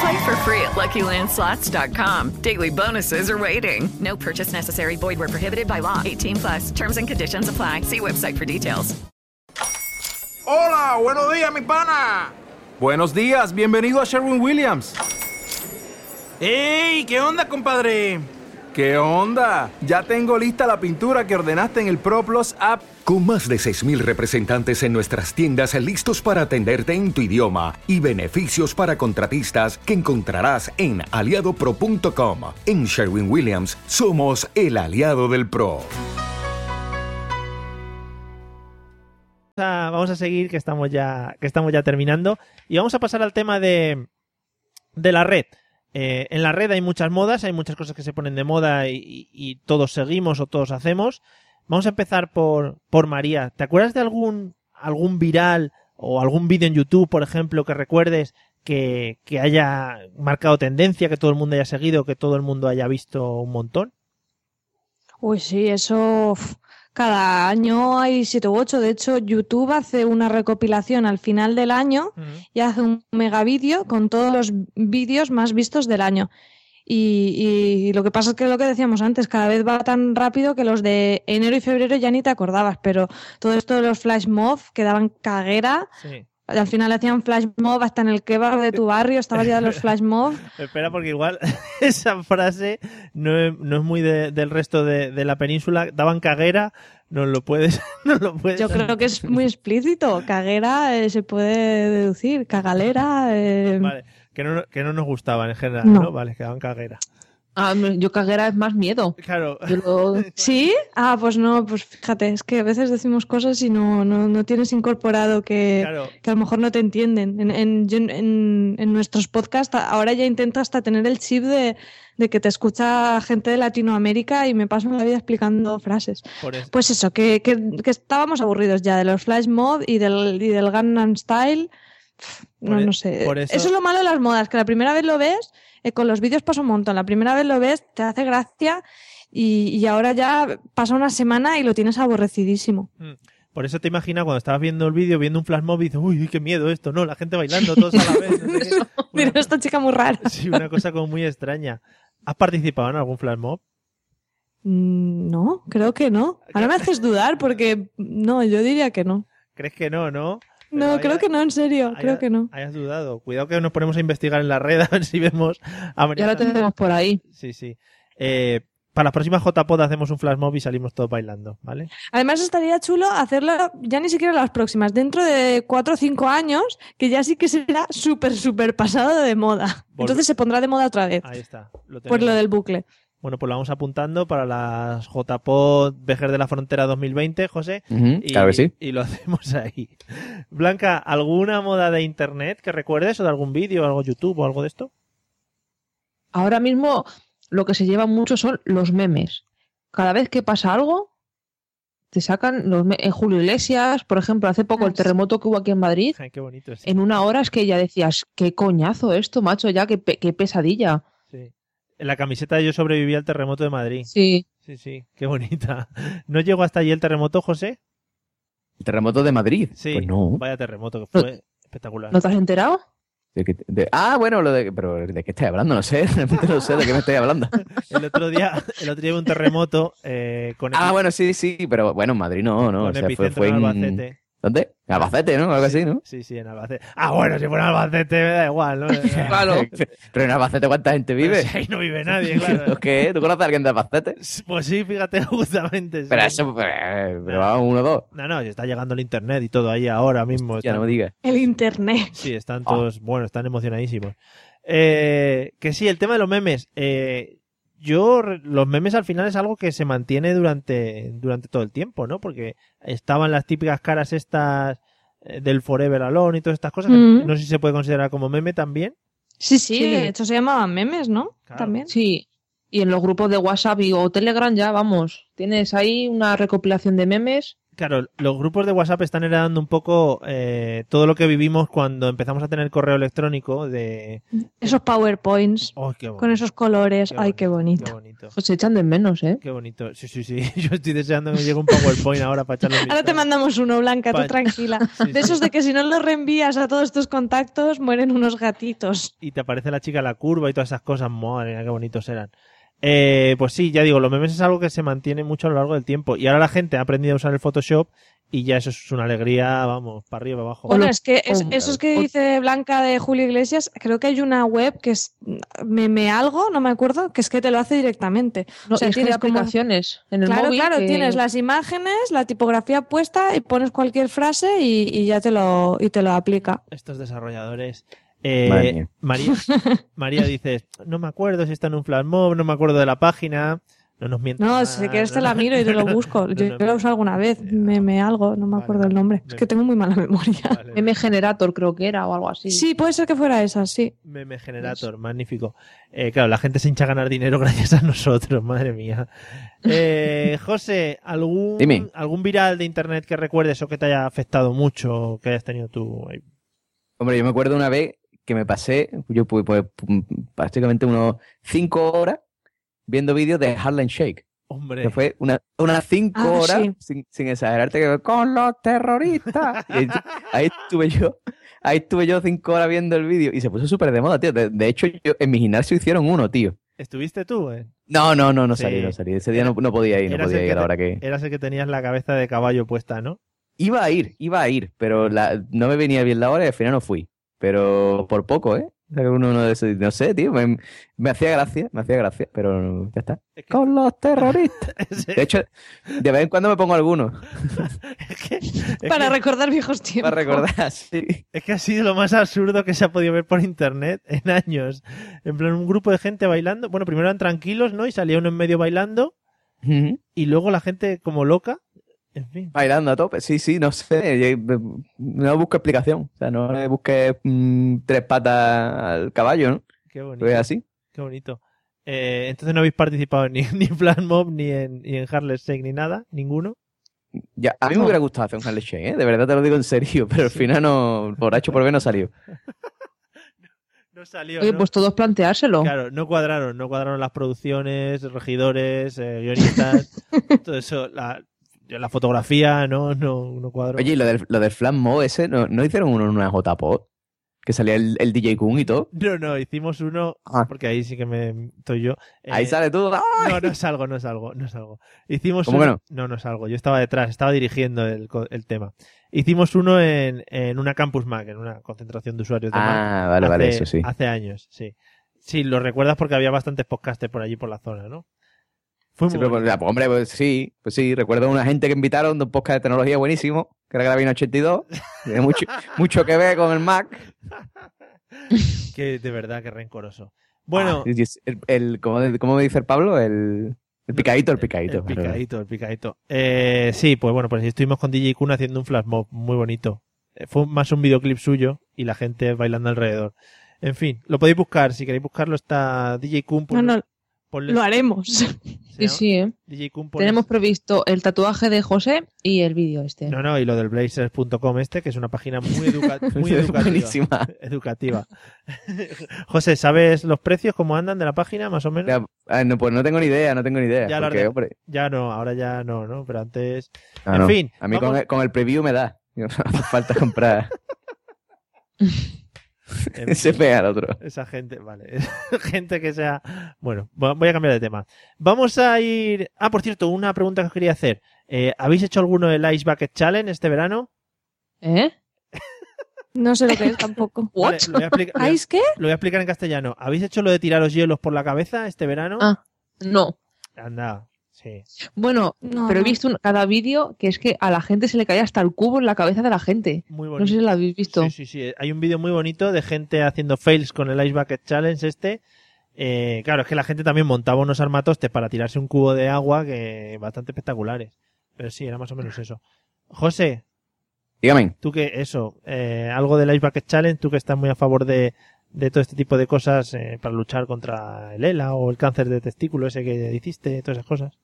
Play for free at LuckyLandSlots.com. Daily bonuses are waiting. No purchase necessary. Void were prohibited by law. 18 plus. Terms and conditions apply. See website for details. Hola, buenos días, mi pana. Buenos días, bienvenido a Sherwin Williams. ¡Ey! ¿Qué onda, compadre? ¿Qué onda? Ya tengo lista la pintura que ordenaste en el ProPlus app. Con más de 6.000 representantes en nuestras tiendas listos para atenderte en tu idioma y beneficios para contratistas que encontrarás en aliadopro.com. En Sherwin Williams somos el aliado del PRO. a- vamos a seguir, que estamos ya, que estamos ya terminando. Y vamos a pasar al tema de, de la red. Eh, en la red hay muchas modas, hay muchas cosas que se ponen de moda y todos seguimos o todos hacemos. Vamos a empezar por, por María. ¿Te acuerdas de algún, algún viral o algún vídeo en YouTube, por ejemplo, que recuerdes que, que haya marcado tendencia, que todo el mundo haya seguido, que todo el mundo haya visto un montón? Uy, sí, eso cada año hay siete u ocho. De hecho, YouTube hace una recopilación al final del año y hace un mega vídeo con todos los vídeos más vistos del año. Y, y lo que pasa es que lo que decíamos antes, cada vez va tan rápido que los de enero y febrero ya ni te acordabas, pero todo esto de los flash mob que daban caguera, Sí. al final hacían flash mob hasta en el kebab de tu barrio, estaba ya de los flash mob. Espera, porque igual esa frase no es, no es muy de- del resto de, de la península. Daban caguera, no lo puedes. No lo puedes Yo creo que es muy explícito. Caguera eh, se puede deducir. Cagalera. eh, Vale, que no, que no nos gustaban en general, ¿no? No. Vale, que daban caguera. Ah, yo caguera es más miedo. Claro. Lo- ¿Sí? Ah, pues no, pues fíjate, es que a veces decimos cosas y no, no, no tienes incorporado que, Claro. que a lo mejor no te entienden. En, en, en- en- nuestros podcasts ahora ya intento hasta tener el chip de, de que te escucha gente de Latinoamérica y me paso la vida explicando frases. Eso. Pues eso, que, que, que estábamos aburridos ya de los flash mob y del, y del Gangnam Style. No, Por e- no sé. por eso- eso... es lo malo de las modas, que la primera vez lo ves, eh, con los vídeos pasa un montón. La primera vez lo ves, te hace gracia y, y ahora ya pasa una semana y lo tienes aborrecidísimo. Mm. Por eso te imaginas cuando estabas viendo el vídeo, viendo un flash mob y dices, uy, qué miedo esto, ¿no? La gente bailando todos a la vez. no sé. Mira, esta chica muy rara. Sí, una cosa como muy extraña. ¿Has participado en algún flash mob? Mm, No, creo que no. Ahora me haces dudar porque no, yo diría que no. ¿Crees que no, no? No, creo que no, en serio, creo que no. Hayas dudado. Cuidado que nos ponemos a investigar en la red a ver si vemos a María. Ya lo tenemos por ahí. Sí, sí. Eh, para las próximas JPod hacemos un flash mob y salimos todos bailando, ¿vale? Además estaría chulo hacerlo ya ni siquiera las próximas, dentro de cuatro o cinco años, que ya sí que será súper, súper pasado de moda. Volve- Entonces se pondrá de moda otra vez. Ahí está. Lo Por lo del bucle. Bueno, pues lo vamos apuntando para las JPod Vejer de la Frontera 2020, José. Ujú, claro que sí. Y lo hacemos ahí. Blanca, ¿alguna moda de internet que recuerdes o de algún vídeo, algo YouTube o algo de esto? Ahora mismo lo que se lleva mucho son los memes. Cada vez que pasa algo, te sacan los me- en Julio Iglesias, por ejemplo, hace poco el terremoto que hubo aquí en Madrid. Ay, qué bonito es. En una hora es que ya decías, qué coñazo esto, macho, ya, qué, pe- qué pesadilla. En la camiseta de Yo sobreviví al terremoto de Madrid. Sí. Sí, sí, qué bonita. ¿No llegó hasta allí el terremoto, José? ¿El terremoto de Madrid? Sí. Pues no. Vaya terremoto, que fue espectacular. ¿No te has enterado? ¿De qué- de- ah, bueno, lo de, pero ¿de qué estoy hablando? No sé, realmente no sé de qué me estoy hablando. El otro día, el otro día hubo un terremoto eh, con Ah, bueno, sí, sí, pero bueno, en Madrid no, no. Con o sea, fue, fue en en... Albacete. ¿Dónde? En Albacete, ¿no? Algo así, ¿no? Sí, sí, en Albacete. Ah, bueno, si fuera en Albacete me da igual, ¿no? Pero en Albacete, ¿cuánta gente vive? Pero si ahí no vive nadie, claro. ¿Qué? ¿Tú conoces a alguien de Albacete? Pues sí, fíjate, justamente. sí. Pero eso, pero, pero vamos, uno o dos. No, no, está llegando el internet y todo ahí ahora mismo. Ya Están- no me digas. El internet. Sí, están todos, bueno, están emocionadísimos. Eh, que sí, el tema de los memes. eh, yo, los memes al final es algo que se mantiene durante, durante todo el tiempo, ¿no? Porque estaban las típicas caras estas eh, del Forever Alone y todas estas cosas. que. No sé si se puede considerar como meme también. Sí, sí, Sí. de hecho se llamaban memes, ¿no? También. Sí. Y en los grupos de WhatsApp y, o Telegram ya, vamos, tienes ahí una recopilación de memes Claro, los grupos de WhatsApp están heredando un poco eh, todo lo que vivimos cuando empezamos a tener correo electrónico de... Esos PowerPoints Oh, qué con esos colores. qué Ay, qué bonito. qué bonito. Pues se echan de menos, ¿eh? Qué bonito. Sí, sí, sí. Yo estoy deseando que me llegue un PowerPoint ahora para echarle Ahora te mandamos uno, Blanca, Pa- tú tranquila. Sí, de esos sí. de que si no los reenvías a todos tus contactos, mueren unos gatitos. Y te aparece la chica en la curva y todas esas cosas. Madre mía, qué bonitos eran. Eh, pues sí, ya digo, los memes es algo que se mantiene mucho a lo largo del tiempo. Y ahora la gente ha aprendido a usar el Photoshop y ya eso es una alegría, vamos, para arriba, para abajo. Bueno, es que es- o- esos que dice Blanca de Julio Iglesias, creo que hay una web que es meme algo, no me acuerdo, que es que te lo hace directamente. No, o sea, es que tienes como- aplicaciones en el Claro, móvil claro, que- tienes las imágenes, la tipografía puesta y pones cualquier frase y, y ya te lo, y te lo aplica. Estos desarrolladores. Eh. María, María dice, no me acuerdo si está en un flash mob, no me acuerdo de la página. No nos mientas. No, si quieres te la miro y te lo busco. No, Yo no, lo he usado alguna vez, meme algo, no me acuerdo el nombre. Es que tengo muy mala memoria. M Generator creo que era o algo así. Sí, puede ser que fuera esa, sí. Meme Generator, magnífico. Eh, claro, la gente se hincha a ganar dinero gracias a nosotros, madre mía. Eh, José, ¿algún, Dime. ¿algún viral de internet que recuerdes o que te haya afectado mucho, que hayas tenido tú? ahí? Hombre, yo me acuerdo una vez que me pasé, yo pues, pues, prácticamente unos cinco horas viendo vídeos de Harlem Shake. Hombre. Que fue una- unas cinco Ah, horas, sí. sin, sin exagerarte, que con los terroristas. Y ahí, ahí estuve yo, ahí estuve yo cinco horas viendo el vídeo y se puso súper de moda, tío. De, de hecho, yo, en mi gimnasio hicieron uno, tío. ¿Estuviste tú? Eh? No, no, no, no Sí. salí, no salí. Ese día no, no podía ir, no podía ir a la te- hora que... Eras el que tenías la cabeza de caballo puesta, ¿no? Iba a ir, iba a ir, pero la, no me venía bien la hora y al final no fui. Pero por poco, ¿eh? Uno, uno de esos, no sé, tío, me, me hacía gracia, me hacía gracia, pero ya está. Con los terroristas. De hecho, de vez en cuando me pongo alguno Para recordar viejos tiempos. para recordar, sí. Es que ha sido lo más absurdo que se ha podido ver por internet en años. En plan, un grupo de gente bailando. Bueno, primero eran tranquilos, ¿no? Y salía uno en medio bailando. Y luego la gente como loca. En fin. Bailando a tope, sí, sí, no sé. No busco explicación. O sea, no le busques mm, tres patas al caballo, ¿no? Qué bonito. Pues así. Qué bonito. Eh, entonces no habéis participado ni, ni en Flash Mob, ni en, ni en Harlem Shake, ni nada. Ninguno. Ya, a mí me hubiera gustado hacer un Harley Shake, ¿eh? De verdad te lo digo en serio, pero al final no, por H por B no salió. No salió. Oye, ¿no? pues todos planteárselo. Claro, no cuadraron, no cuadraron las producciones, regidores, eh, guionistas, todo eso, la, la fotografía, no, no, no cuadró. Oye, y lo del, lo del Flash Mob ese, ¿no, no hicieron uno en una JPod? Que salía el, el DJ Kun y todo. No, no, hicimos uno, Ah. porque ahí sí que me estoy yo. Ahí Eh, sale tú. ¡ay! No, no salgo, no salgo, no salgo. Hicimos ¿Cómo uno, que no? no, salgo. Yo estaba detrás, estaba dirigiendo el, el tema. Hicimos uno en, en una Campus Mac, en una concentración de usuarios de Mac. Ah, vale, vale, eso sí. Hace años, sí. Sí, lo recuerdas porque había bastantes podcasters por allí por la zona, ¿no? Fue muy Sí, pero, bonito. pues, hombre, pues sí, pues sí, recuerdo una gente que invitaron de un podcast de tecnología buenísimo, que era Gravina 82, tiene mucho, mucho que ver con el Mac. Que de verdad, que rencoroso. Bueno, Ah, el, el- ¿cómo, cómo me dice el Pablo? El, el picadito, el picadito. el picadito, el picadito. Eh, sí, pues bueno, pues estuvimos con DJ Kun haciendo un flash mob muy bonito. Eh, Fue más un videoclip suyo y la gente bailando alrededor. En fin, lo podéis buscar. Si queréis buscarlo, está DJ Kun. No, no, ponle- lo haremos. Sí, sí, ¿eh? DJ Kun, ponle- Tenemos previsto el tatuaje de José y el vídeo este. No, no, y lo del blazers.com este, que es una página muy, educa- muy educativa. Buenísima. Educativa. José, ¿sabes los precios, cómo andan de la página, más o menos? Ya, ah, no, pues no tengo ni idea, no tengo ni idea. Ya lo porque, hombre, Ya no, ahora ya no, ¿no? Pero antes... ah, en no. fin. A mí con el, con el preview me da. No hace falta comprar. Se pega al otro. Esa gente, vale. gente que sea. Bueno, vo- voy a cambiar de tema. Vamos a ir. Ah, por cierto, una pregunta que os quería hacer. Eh, ¿Habéis hecho alguno del Ice Bucket Challenge este verano? ¿Eh? No sé lo que es tampoco. Vale, lo, voy a explicar, lo voy a- ¿Ice qué? lo voy a explicar en castellano. ¿Habéis hecho lo de tiraros hielos por la cabeza este verano? Ah, no. Anda, sí. Bueno, No, pero he visto un- cada vídeo que es que a la gente se le cae hasta el cubo en la cabeza de la gente. Muy No sé si lo habéis visto. Sí, sí, sí. Hay un vídeo muy bonito de gente haciendo fails con el Ice Bucket Challenge este. Eh, claro, es que la gente también montaba unos armatostes para tirarse un cubo de agua que bastante espectaculares. Pero sí, era más o menos eso. José, Dígame. tú que eso, eh, algo del Ice Bucket Challenge, tú que estás muy a favor de, de todo este tipo de cosas eh, para luchar contra el ELA o el cáncer de testículo ese que hiciste, todas esas cosas.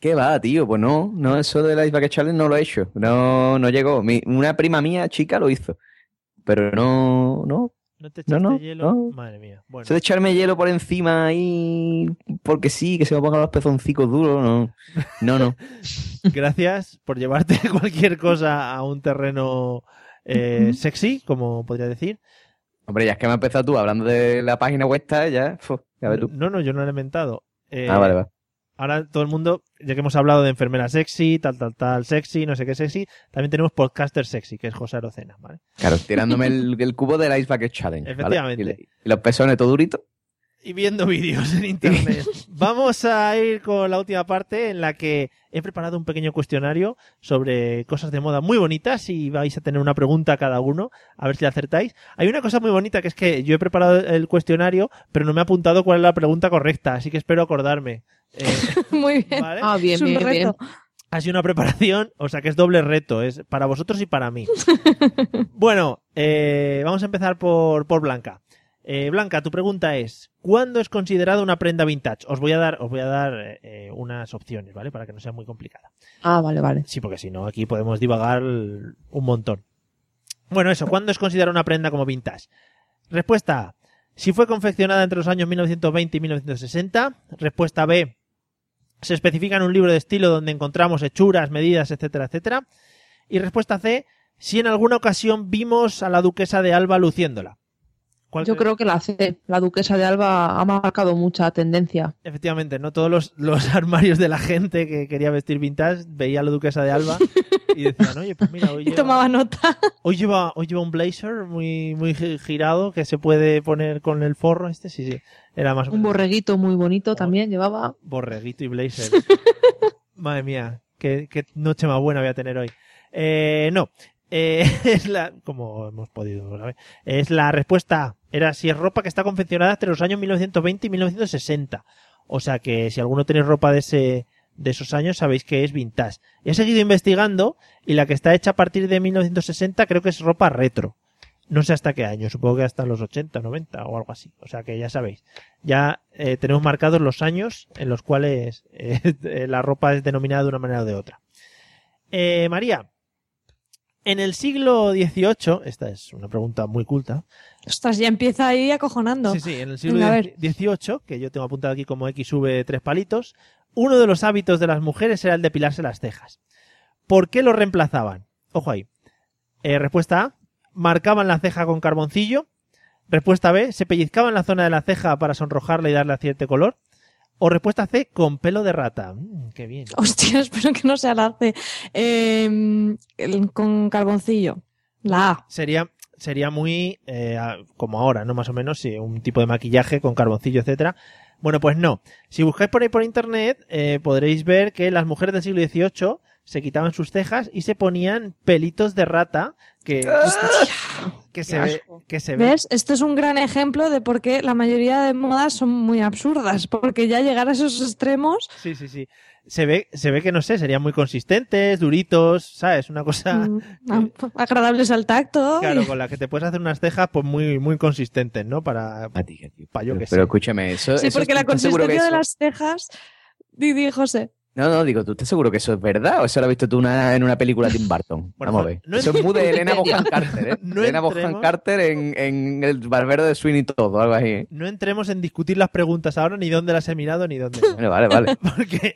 ¿Qué va, tío? Pues no, no, eso del Ice Bucket Challenge no lo he hecho. No, no llegó. Mi- una prima mía, chica, lo hizo. Pero no, no. ¿No te echaste no, hielo? no. Madre mía. Bueno, Eso de echarme hielo por encima ahí, porque sí, que se me pongan los pezoncicos duros, no. No, no. gracias por llevarte cualquier cosa a un terreno eh, sexy, como podría decir. Hombre, ya es que me has empezado tú hablando de la página web, ya, ya ves tú. No, no, yo no lo he inventado. Eh, Ah, vale, vale. Ahora todo el mundo, ya que hemos hablado de enfermera sexy, tal, tal, tal, sexy, no sé qué sexy, también tenemos podcaster sexy, que es José Arocena, ¿vale? Claro, tirándome el, el cubo del Ice Bucket Challenge. ¿vale? Efectivamente. Y, le- y los pezones todo duritos. Y viendo vídeos en internet. Vamos a ir con la última parte en la que he preparado un pequeño cuestionario sobre cosas de moda muy bonitas y vais a tener una pregunta cada uno, a ver si la acertáis. Hay una cosa muy bonita que es que yo he preparado el cuestionario, pero no me ha apuntado cuál es la pregunta correcta, así que espero acordarme. Eh, Muy bien. ¿Vale? Ah, bien, Es un bien, bien. Ha sido una preparación, o sea que es doble reto, es para vosotros y para mí. bueno, eh, vamos a empezar por, por Blanca. Eh, Blanca, tu pregunta es, ¿cuándo es considerada una prenda vintage? Os voy a dar, os voy a dar eh, unas opciones, ¿vale? Para que no sea muy complicada. Ah, vale, vale. Sí, porque si no, aquí podemos divagar un montón. Bueno, eso, ¿cuándo es considerada una prenda como vintage? Respuesta A. Si fue confeccionada entre los años 1920 y 1960. Respuesta B. Se especifica en un libro de estilo donde encontramos hechuras, medidas, etcétera, etcétera. Y respuesta C. Si en alguna ocasión vimos a la duquesa de Alba luciéndola. ¿Cuál Yo creo que la C, la duquesa de Alba, ha marcado mucha tendencia. Efectivamente, no todos los, los armarios de la gente que quería vestir vintage veía a la duquesa de Alba y decían, oye, pues mira, hoy Y lleva, tomaba nota. hoy lleva, hoy lleva un blazer muy, muy gi- girado que se puede poner con el forro. Este sí, sí. Era más o Un borreguito muy bonito también llevaba. borreguito y blazer. Madre mía, qué, qué noche más buena voy a tener hoy. Eh, no, eh, es la, como hemos podido saber, es la respuesta. Era si es ropa que está confeccionada entre los años 1920 y 1960. O sea que si alguno tenéis ropa de ese, de esos años sabéis que es vintage. He seguido investigando y la que está hecha a partir de 1960 creo que es ropa retro. No sé hasta qué año, supongo que hasta los 80, 90 o algo así. O sea que ya sabéis. Ya eh, tenemos marcados los años en los cuales eh, la ropa es denominada de una manera o de otra. Eh, María, en el siglo XVIII, esta es una pregunta muy culta. Ostras, ya empieza ahí acojonando. Sí, sí, en el siglo a. XVIII, que yo tengo apuntado aquí como XV tres palitos, uno de los hábitos de las mujeres era el depilarse las cejas. ¿Por qué lo reemplazaban? Ojo ahí. Eh, respuesta A, marcaban la ceja con carboncillo. Respuesta B, se pellizcaban la zona de la ceja para sonrojarla y darle cierto color. O respuesta C, con pelo de rata. Mm, qué bien. Hostia, espero que no sea la C. Eh, con carboncillo. La A. Sería, sería muy eh, como ahora, ¿no? Más o menos, sí, un tipo de maquillaje con carboncillo, etcétera. Bueno, pues no. Si buscáis por ahí por internet, eh, podréis ver que las mujeres del siglo XVIII se quitaban sus cejas y se ponían pelitos de rata que, que se ve, que se ve. ¿Ves? Esto es un gran ejemplo de por qué la mayoría de modas son muy absurdas. Porque ya llegar a esos extremos. Sí, sí, sí. Se ve, se ve que no sé, serían muy consistentes, duritos, ¿sabes? Una cosa, mm, agradables al tacto. claro, y- con la que te puedes hacer unas cejas, pues muy, muy consistentes, ¿no? Para, para yo que Pero sé. escúchame, eso. Sí, eso porque la ¿estás seguro que consistencia de eso- las cejas. Didi, José. No, no, digo, ¿tú estás seguro que eso es verdad o eso lo has visto tú una- en una película de Tim Burton? Bueno, Vamos a ver. no eso es muy de Elena Bohan Carter, ¿eh? No Elena Bohan Carter en, en El Barbero de Sweeney Todo, algo así. ¿eh? No entremos en discutir las preguntas ahora, ni dónde las he mirado, ni dónde. no. Bueno, vale, vale. Porque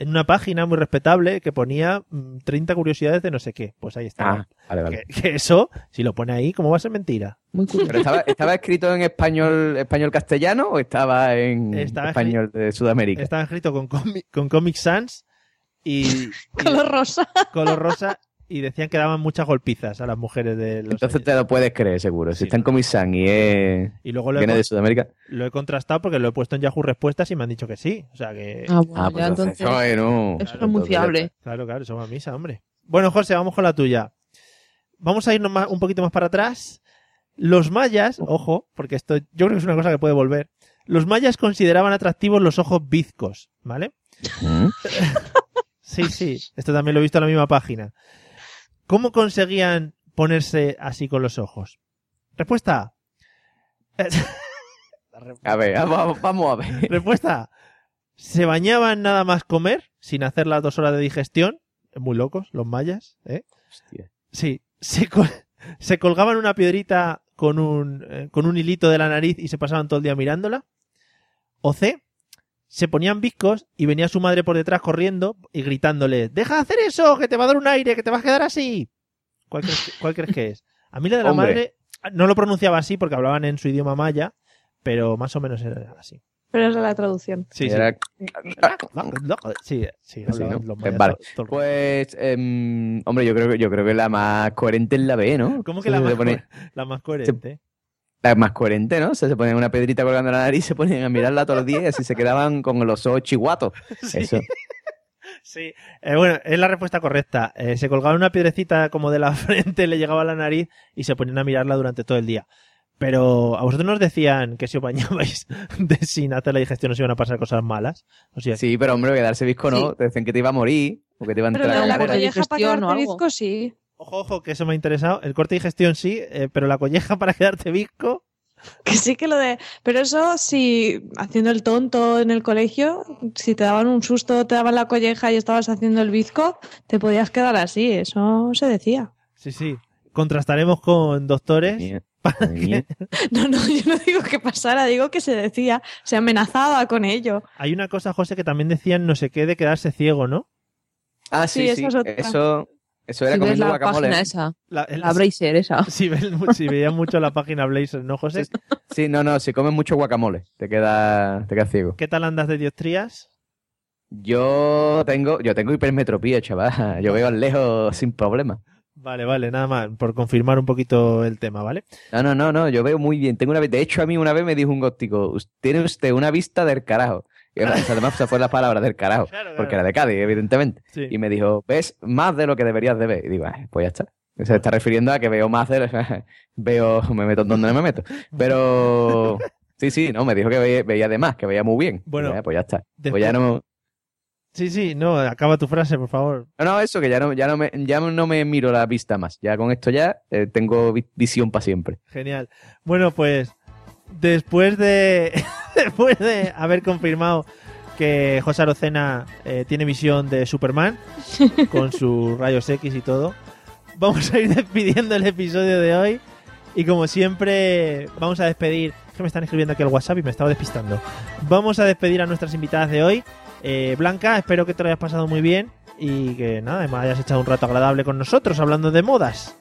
en una página muy respetable que ponía mm, 30 curiosidades de no sé qué. Pues ahí está. Ah, vale, vale. Que, que eso, si lo pone ahí, ¿cómo va a ser mentira? Muy ¿Pero estaba, estaba escrito en español español castellano o estaba en Estaba español de Sudamérica? Estaba escrito con, con Comic Sans y, y Color rosa. color rosa y decían que daban muchas golpizas a las mujeres de los Entonces te lo puedes creer, seguro. Si está en Comic-Sans y es... Y luego lo he, viene de Sudamérica. lo he contrastado porque lo he puesto en Yahoo Respuestas y me han dicho que sí. O sea que. Ah, bueno, Ah, pues entonces. Eso es muy fiable. Claro, claro, somos misa, hombre. Bueno, José, vamos con la tuya. Vamos a irnos más- un poquito más para atrás. Los mayas, ojo, porque esto yo creo que es una cosa que puede volver. Los mayas consideraban atractivos los ojos bizcos, ¿vale? ¿Mm? Sí, sí, esto también lo he visto en la misma página. ¿Cómo conseguían ponerse así con los ojos? Respuesta A. A ver, vamos, a ver. Respuesta se bañaban nada más comer, sin hacer las dos horas de digestión. Muy locos, los mayas, ¿eh? Hostia. Sí, se, col- se colgaban una piedrita con un, eh, con un hilito de la nariz y se pasaban todo el día mirándola. O C, se ponían viscos y venía su madre por detrás corriendo y gritándole, deja de hacer eso, que te va a dar un aire, que te vas a quedar así. ¿Cuál crees, que- cuál crees que es? A mí la de la Hombre. madre no lo pronunciaba así porque hablaban en su idioma maya, pero más o menos era así. Pero es la traducción. Sí, Era- sí. Sí, sí, ¿no? Eh, vale. Pues, em, hombre, yo creo, que- yo creo que la más coherente es la B, ¿no? ¿Cómo que la más, pone- la más coherente? La más coherente, ¿no? O sea, se ponen una pedrita colgando la nariz, se ponen a mirarla todos los días y así se quedaban con los ojos chihuatos. Eso. Sí, eh, bueno, es la respuesta correcta. Eh, se colgaba una piedrecita como de la frente, le llegaba a la nariz y se ponían a mirarla durante todo el día. Pero a vosotros nos decían que si os bañabais de sin hacer la digestión os iban a pasar cosas malas. O sea, Sí, pero hombre, quedarse visco no. Sí. Te dicen que te iba a morir o que te iba a Pero entrar de la cólera. colleja para digestión o algo. visco, sí. Ojo, ojo, que eso me ha interesado. El corte de digestión sí, eh, pero la colleja para quedarte visco. Que sí que lo de... Pero eso, si haciendo el tonto en el colegio, si te daban un susto, te daban la colleja y estabas haciendo el bizco, te podías quedar así. Eso se decía. Sí, sí. Contrastaremos con doctores. Que- No, no, yo no digo que pasara, digo que se decía. Se amenazaba con ello. Hay una cosa, José, que también decían no sé qué de quedarse ciego, ¿no? Ah, Sí, sí, sí. es otra. Eso, eso era Si ves comiendo la guacamole. página esa, La, el- la Bracer esa. si, si veían mucho la página Blazer, ¿no, José? Sí, no, no, si comes mucho guacamole, te queda, te quedas ciego. ¿Qué tal andas de dioptrías? Yo tengo, yo tengo hipermetropía, chaval. Yo veo al lejos sin problema. Vale, vale, nada más, por confirmar un poquito el tema, ¿vale? No, no, no, no, yo veo muy bien. Tengo una vez, de hecho, a mí una vez me dijo un gótico, "Us- tiene usted una vista del carajo. Además, esa fue la palabra del carajo, Claro, porque era de Cádiz, evidentemente. Sí. Y me dijo, ves más de lo que deberías de ver. Y digo, "Ah, pues ya está. Se está refiriendo a que veo más de lo veo, me meto donde no me meto. Pero sí, sí, no, me dijo que veía, veía de más, que veía muy bien. Bueno, "Ah, pues ya está. después- Pues ya no, Sí, sí, no, acaba tu frase, por favor. no, no, eso, que ya no, ya no me, ya no me miro la vista más. Ya con esto ya eh, tengo vi- visión para siempre. Genial. Bueno, pues después de después de haber confirmado que José Arocena eh, tiene visión de Superman con sus rayos X y todo, vamos a ir despidiendo el episodio de hoy y como siempre vamos a despedir, es que me están escribiendo aquí el WhatsApp y me estaba despistando. Vamos a despedir a nuestras invitadas de hoy. Eh, Blanca, espero que te lo hayas pasado muy bien y que nada, además hayas echado un rato agradable con nosotros hablando de modas.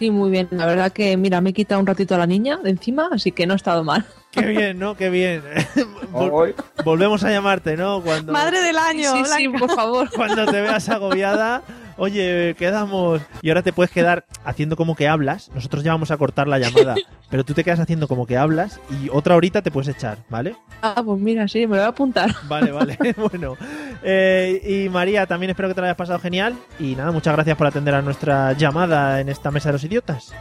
Sí, muy bien. La verdad que, mira, me he quitado un ratito a la niña de encima, así que no ha estado mal. Qué bien, ¿no? Qué bien. Vol- volvemos a llamarte, ¿no? Cuando, Madre del año, Sí, sí, Blanca. por favor. cuando te veas agobiada. Oye, quedamos. Y ahora te puedes quedar haciendo como que hablas. Nosotros ya vamos a cortar la llamada. Pero tú te quedas haciendo como que hablas y otra horita te puedes echar, ¿vale? Ah, pues mira, sí, me lo voy a apuntar. Vale, vale. bueno. Eh, y María, también espero que te lo hayas pasado genial. Y nada, muchas gracias por atender a nuestra llamada en esta mesa de los idiotas.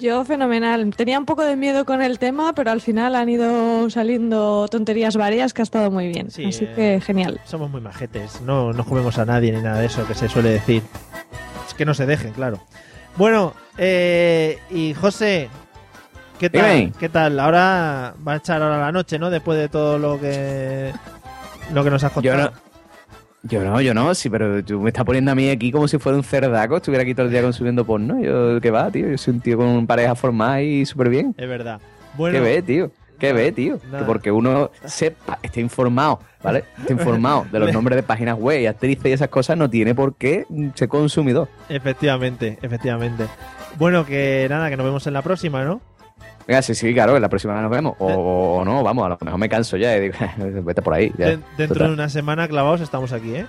Yo fenomenal. Tenía un poco de miedo con el tema, pero al final han ido saliendo tonterías varias que ha estado muy bien. Sí, Así eh, que genial. Somos muy majetes, no, no comemos a nadie ni nada de eso que se suele decir. Es que no se dejen, claro. Bueno, eh, y José, ¿qué tal? ¿Qué tal? Ahora va a echar ahora la noche, ¿no? Después de todo lo que lo que nos has Yo contado. no, yo no, yo no, sí, pero tú me estás poniendo a mí aquí como si fuera un cerdaco, estuviera aquí todo el día consumiendo porno. Yo, ¿qué va, tío? Yo soy un tío con pareja formada y súper bien. Es verdad. Bueno, ¿Qué ve, tío? ¿Qué ve, tío? nada. Que porque uno sepa, esté informado, ¿vale? Esté informado de los nombres de páginas web y actrices y esas cosas, no tiene por qué ser consumidor. efectivamente, efectivamente. Bueno, que nada, que nos vemos en la próxima, ¿no? Venga, sí, sí, claro, la próxima nos vemos. O, o no, vamos, a lo mejor me canso ya y digo, vete por ahí. ya. Dentro Total. de una semana clavados estamos aquí, ¿eh?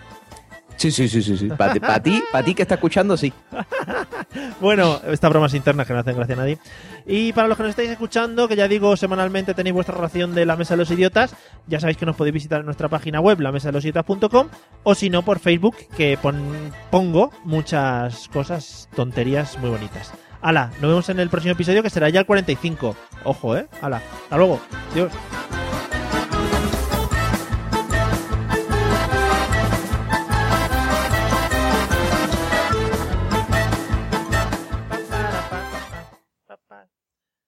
Sí, sí, sí, sí. sí. Para ti, pa' ti, pa' que está escuchando, sí. Bueno, estas bromas internas que no hacen gracia a nadie. Y para los que nos estáis escuchando, que ya digo, semanalmente tenéis vuestra ración de la Mesa de los Idiotas, ya sabéis que nos podéis visitar en nuestra página web, la mesa de los idiotas.com, o si no, por Facebook, que pon- pongo muchas cosas, tonterías muy bonitas. Hala, nos vemos en el próximo episodio, que será ya el 45. Ojo, ¿eh? Hala, hasta luego. Adiós.